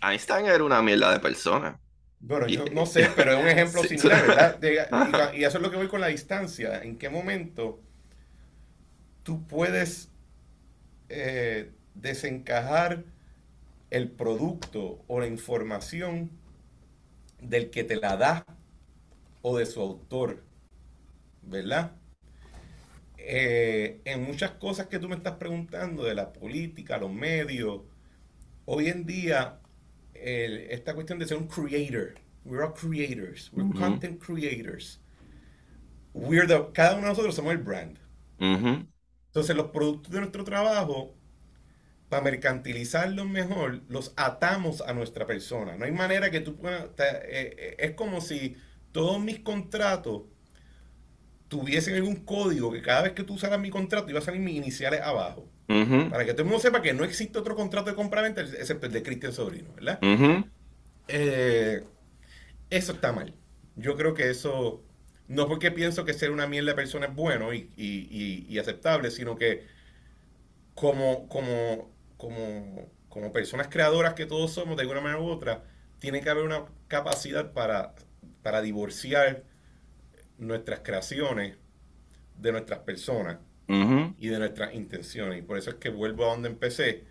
Einstein era una mierda de persona. Bueno, yo no sé, pero es un ejemplo similar, ¿verdad? y, eso es lo que voy con la distancia. ¿En qué momento tú puedes eh, desencajar el producto o la información del que te la da o de su autor, ¿verdad? Eh, en muchas cosas que tú me estás preguntando de la política, los medios, hoy en día esta cuestión de ser un creator, we're all creators, we're content creators, we're the, cada uno de nosotros somos el brand. Entonces los productos de nuestro trabajo para mercantilizarlos mejor, los atamos a nuestra persona. No hay manera que tú puedas... Eh, eh, es como si todos mis contratos tuviesen algún código que cada vez que tú usaras mi contrato iba a salir mis iniciales abajo. Para que todo el mundo sepa que no existe otro contrato de compra-venta excepto el de Cristian Sobrino, ¿verdad? Eh, eso está mal. Yo creo que eso, no porque pienso que ser una mierda de persona es bueno y, y aceptable, sino que como, como como, como personas creadoras que todos somos de alguna manera u otra, tiene que haber una capacidad para, para divorciar nuestras creaciones de nuestras personas y de nuestras intenciones. Y por eso es que vuelvo a donde empecé.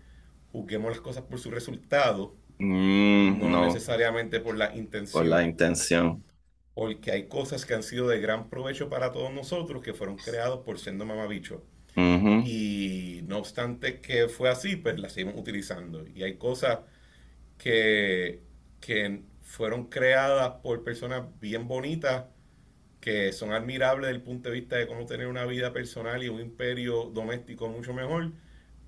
Juzguemos las cosas por su resultado, mm, no, necesariamente por la intención. Por la intención. Porque hay cosas que han sido de gran provecho para todos nosotros que fueron creados por siendo mamabicho. Y no obstante que fue así, pues la seguimos utilizando. Y hay cosas que, que fueron creadas por personas bien bonitas, que son admirables desde el punto de vista de cómo tener una vida personal y un imperio doméstico mucho mejor,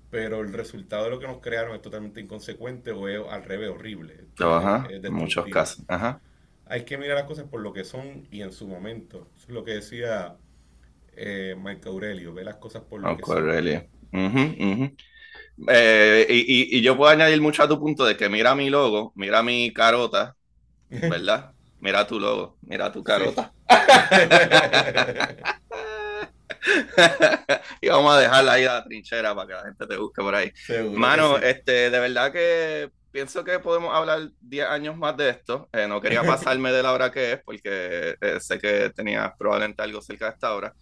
pero el resultado de lo que nos crearon es totalmente inconsecuente o es al revés horrible. en muchos casos. Hay que mirar las cosas por lo que son y en su momento. Eso es lo que decía eh, Mike Aurelio, ve las cosas por lo que Aurelio. Eh, y, yo puedo añadir mucho a tu punto de que mira mi logo, mira mi carota, ¿verdad? mira tu logo, mira tu carota. y vamos a dejarla ahí a la trinchera para que la gente te busque por ahí. Mano, este, de verdad que pienso que podemos hablar 10 años más de esto. Eh, no quería pasarme de la hora que es, porque eh, sé que tenías probablemente algo cerca de esta hora.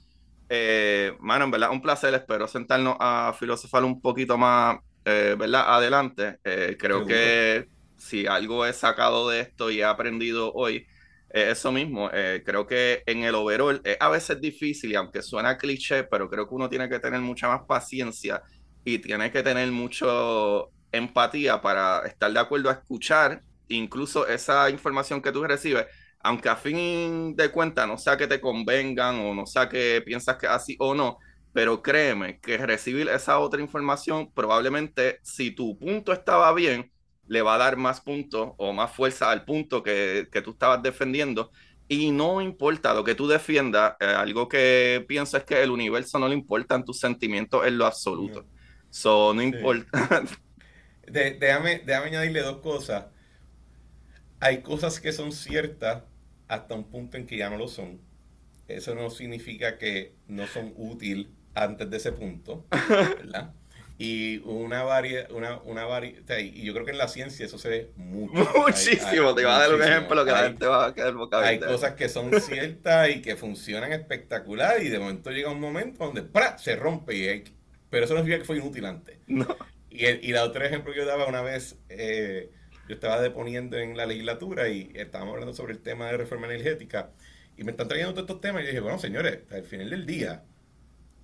Eh, mano, en verdad, un placer. Espero sentarnos a filosofar un poquito más, eh, ¿verdad? Adelante. Eh, creo que si algo he sacado de esto y he aprendido hoy eso mismo, eh, creo que en el overall es a veces difícil y aunque suena cliché, pero creo que uno tiene que tener mucha más paciencia y tiene que tener mucho empatía para estar de acuerdo a escuchar incluso esa información que tú recibes, aunque a fin de cuentas no sea que te convengan o no sea que piensas que así o no, pero créeme que recibir esa otra información probablemente si tu punto estaba bien, le va a dar más puntos o más fuerza al punto que, que tú estabas defendiendo. Y no importa lo que tú defiendas, eh, algo que pienso es que el universo no le importan tus sentimientos en lo absoluto. So, no importa. déjame, déjame añadirle dos cosas. Hay cosas que son ciertas hasta un punto en que ya no lo son. Eso no significa que no son útiles antes de ese punto, ¿verdad? Y una variedad, una, una y yo creo que en la ciencia eso se ve mucho. Muchísimo, te iba a dar un ejemplo que la gente va a quedar boca Hay cosas que son ciertas y que funcionan espectacular y de momento llega un momento donde ¡pra! se rompe y pero eso no significa que fue inútil antes. No. Y, el, y la otro ejemplo que yo daba una vez, eh, yo estaba deponiendo en la legislatura y estábamos hablando sobre el tema de reforma energética y me están trayendo todos estos temas y yo dije, bueno, señores, al final del día,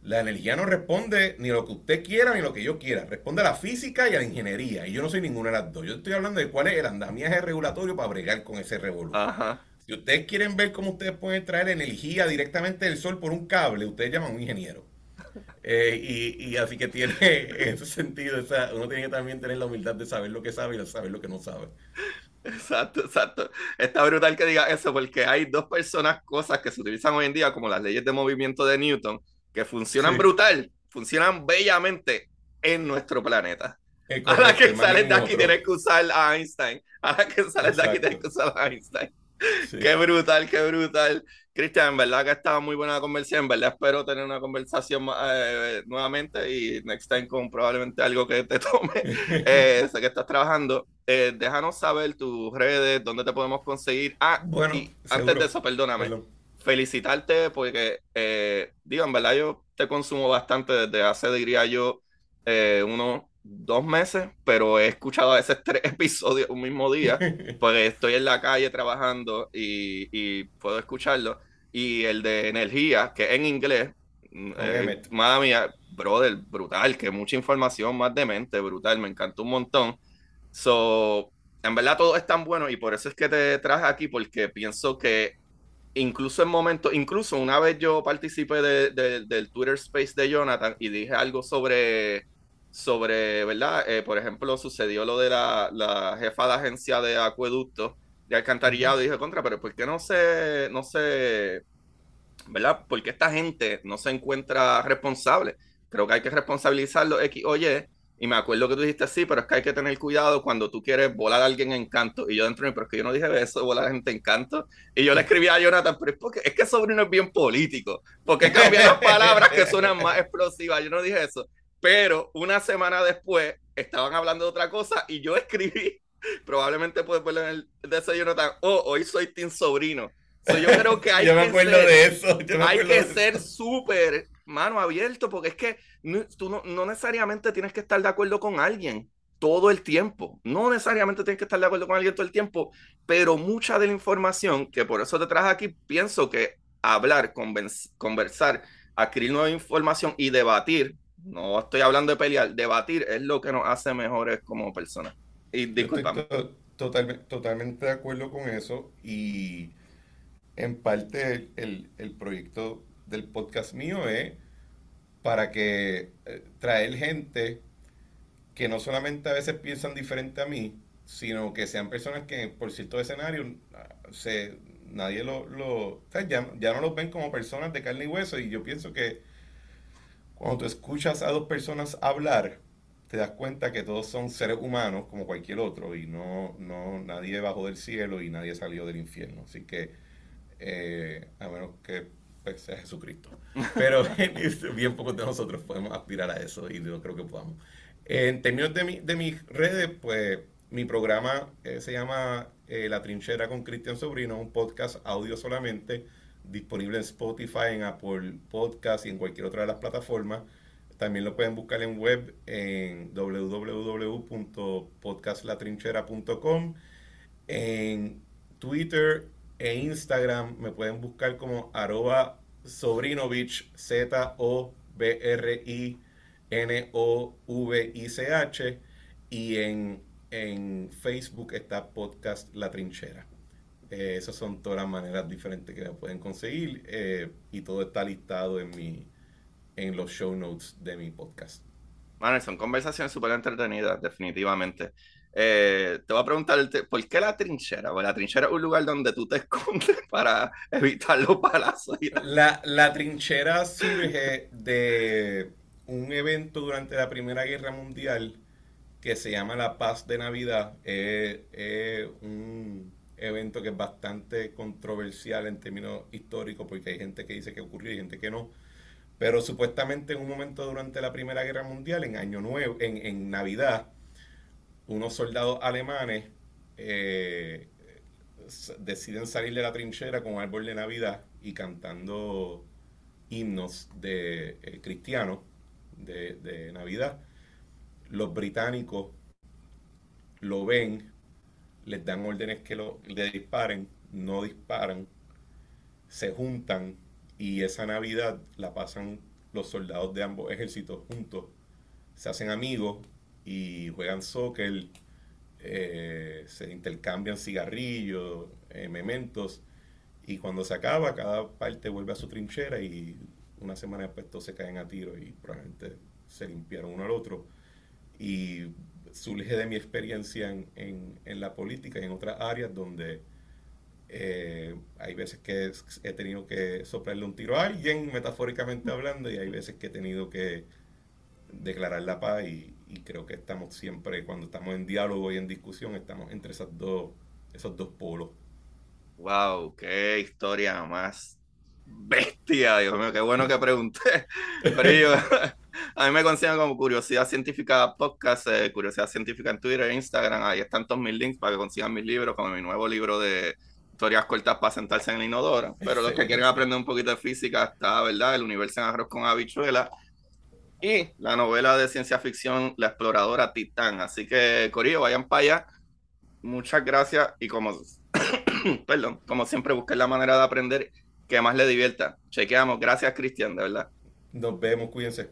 la energía no responde ni a lo que usted quiera ni lo que yo quiera. Responde a la física y a la ingeniería. Y yo no soy ninguna de las dos. Yo estoy hablando de cuál es el andamiaje regulatorio para bregar con ese revolución. Si ustedes quieren ver cómo ustedes pueden traer energía directamente del sol por un cable, ustedes llaman a un ingeniero. Eh, y, así que tiene en ese sentido, uno tiene que también tener la humildad de saber lo que sabe y saber lo que no sabe. Exacto, exacto. Está brutal que diga eso porque hay dos personas, cosas que se utilizan hoy en día como las leyes de movimiento de Newton, que funcionan brutal, funcionan bellamente en nuestro planeta. a la que sales de aquí tienes que usar a Einstein. A la que sales de aquí tienes que usar a Einstein. Qué brutal, qué brutal. Cristian, en verdad que estaba muy buena la conversación. En verdad espero tener una conversación eh, nuevamente y next time con probablemente algo que te tome. Eh, sé que estás trabajando. Eh, déjanos saber tus redes, dónde te podemos conseguir. Ah, bueno, antes de eso, perdóname felicitarte porque, eh, digo, en verdad yo te consumo bastante desde hace, diría yo, eh, unos dos meses, pero he escuchado a veces tres episodios un mismo día, porque estoy en la calle trabajando y, puedo escucharlo. Y el de energía, que en inglés, eh, madre mía, brother, brutal, que mucha información, más de mente, brutal, me encantó un montón. So, en verdad todo es tan bueno y por eso es que te traje aquí, porque pienso que incluso en momentos, incluso una vez yo participé del Twitter Space de Jonathan y dije algo sobre, sobre ¿verdad? Eh, por ejemplo, sucedió lo de la, jefa de agencia de acueducto de alcantarillado. dije, contra, pero ¿por qué no se, no se, ¿verdad? ¿Por qué esta gente no se encuentra responsable? Creo que hay que responsabilizarlo X o y me acuerdo que tú dijiste, sí, pero es que hay que tener cuidado cuando tú quieres volar a alguien en canto. Y yo dentro de mí, pero es que yo no dije eso, volar a gente en canto. Y yo le escribí a Jonathan, pero es porque es que sobrino es bien político. Porque cambiar las palabras que suenan más explosivas. Yo no dije eso. Pero una semana después estaban hablando de otra cosa y yo escribí, probablemente puedes verlo en el de ese Jonathan, oh, hoy soy Team Sobrino. yo creo que hay yo me acuerdo de eso. hay que ser súper mano abierto, porque es que tú no, necesariamente tienes que estar de acuerdo con alguien todo el tiempo. No necesariamente tienes que estar de acuerdo con alguien todo el tiempo, pero mucha de la información que por eso te traje aquí, pienso que hablar, conversar, adquirir nueva información y debatir, no estoy hablando de pelear, debatir es lo que nos hace mejores como personas. Y disculpame. totalmente, totalmente de acuerdo con eso y en parte el, el proyecto del podcast mío es para que eh, traer gente que no solamente a veces piensan diferente a mí, sino que sean personas que por cierto escenario se, nadie lo, lo ya, ya, no los ven como personas de carne y hueso y yo pienso que cuando tú escuchas a dos personas hablar, te das cuenta que todos son seres humanos como cualquier otro y no, no nadie bajó del cielo y nadie salió del infierno. Así que, eh, a menos que pues, sea Jesucristo. Pero bien pocos de nosotros podemos aspirar a eso y no creo que podamos. En términos de, de mis redes, pues mi programa eh, se llama eh, La Trinchera con Cristian Sobrino, un podcast audio solamente, disponible en Spotify, en Apple Podcast y en cualquier otra de las plataformas. También lo pueden buscar en web en www.podcastlatrinchera.com. En Twitter e Instagram me pueden buscar como arroba sobrinovich, Z-O-B-R-I-N-O-V-I-C-H. Y en, en Facebook está podcast La Trinchera. Eh, esas son todas las maneras diferentes que pueden conseguir eh, y todo está listado en, mi, en los show notes de mi podcast. Bueno, son conversaciones súper entretenidas, definitivamente. Eh, te voy a preguntar, ¿por qué la trinchera? Porque la trinchera es un lugar donde tú te escondes para evitar los palazos. La, la trinchera surge de un evento durante la Primera Guerra Mundial que se llama La Paz de Navidad. Es un evento que es bastante controversial en términos históricos porque hay gente que dice que ocurrió y gente que no. Pero supuestamente en un momento durante la Primera Guerra Mundial, en Año Nuevo, en, en Navidad, unos soldados alemanes eh, deciden salir de la trinchera con árbol de Navidad y cantando himnos de eh, cristianos de, Navidad. Los británicos lo ven, les dan órdenes que lo, le disparen, no disparan, se juntan y esa Navidad la pasan los soldados de ambos ejércitos juntos, se hacen amigos y juegan soccer, eh, se intercambian cigarrillos, eh, mementos, y cuando se acaba, cada parte vuelve a su trinchera y una semana después todos se caen a tiro y probablemente se limpiaron uno al otro. Y surge de mi experiencia en, en, la política y en otras áreas donde eh, hay veces que he tenido que soplarle un tiro a alguien, metafóricamente hablando, y hay veces que he tenido que declarar la paz y, y creo que estamos siempre, cuando estamos en diálogo y en discusión, estamos entre esas dos, esos dos polos. Wow, qué historia más bestia, Dios mío, qué bueno que pregunté. Pero yo, a mí me consiguen como Curiosidad Científica Podcast, eh, Curiosidad Científica en Twitter e Instagram, ahí están todos mis links para que consigan mis libros, como mi nuevo libro de historias cortas para sentarse en el inodoro. Pero los que quieren aprender un poquito de física, está, ¿verdad? El universo en arroz con habichuela y la novela de ciencia ficción La exploradora Titán. Así que, Corillo, vayan para allá. Muchas gracias y como, perdón, como siempre, busquen la manera de aprender que más le divierta. Chequeamos. Gracias, Cristian, de verdad. Nos vemos, cuídense.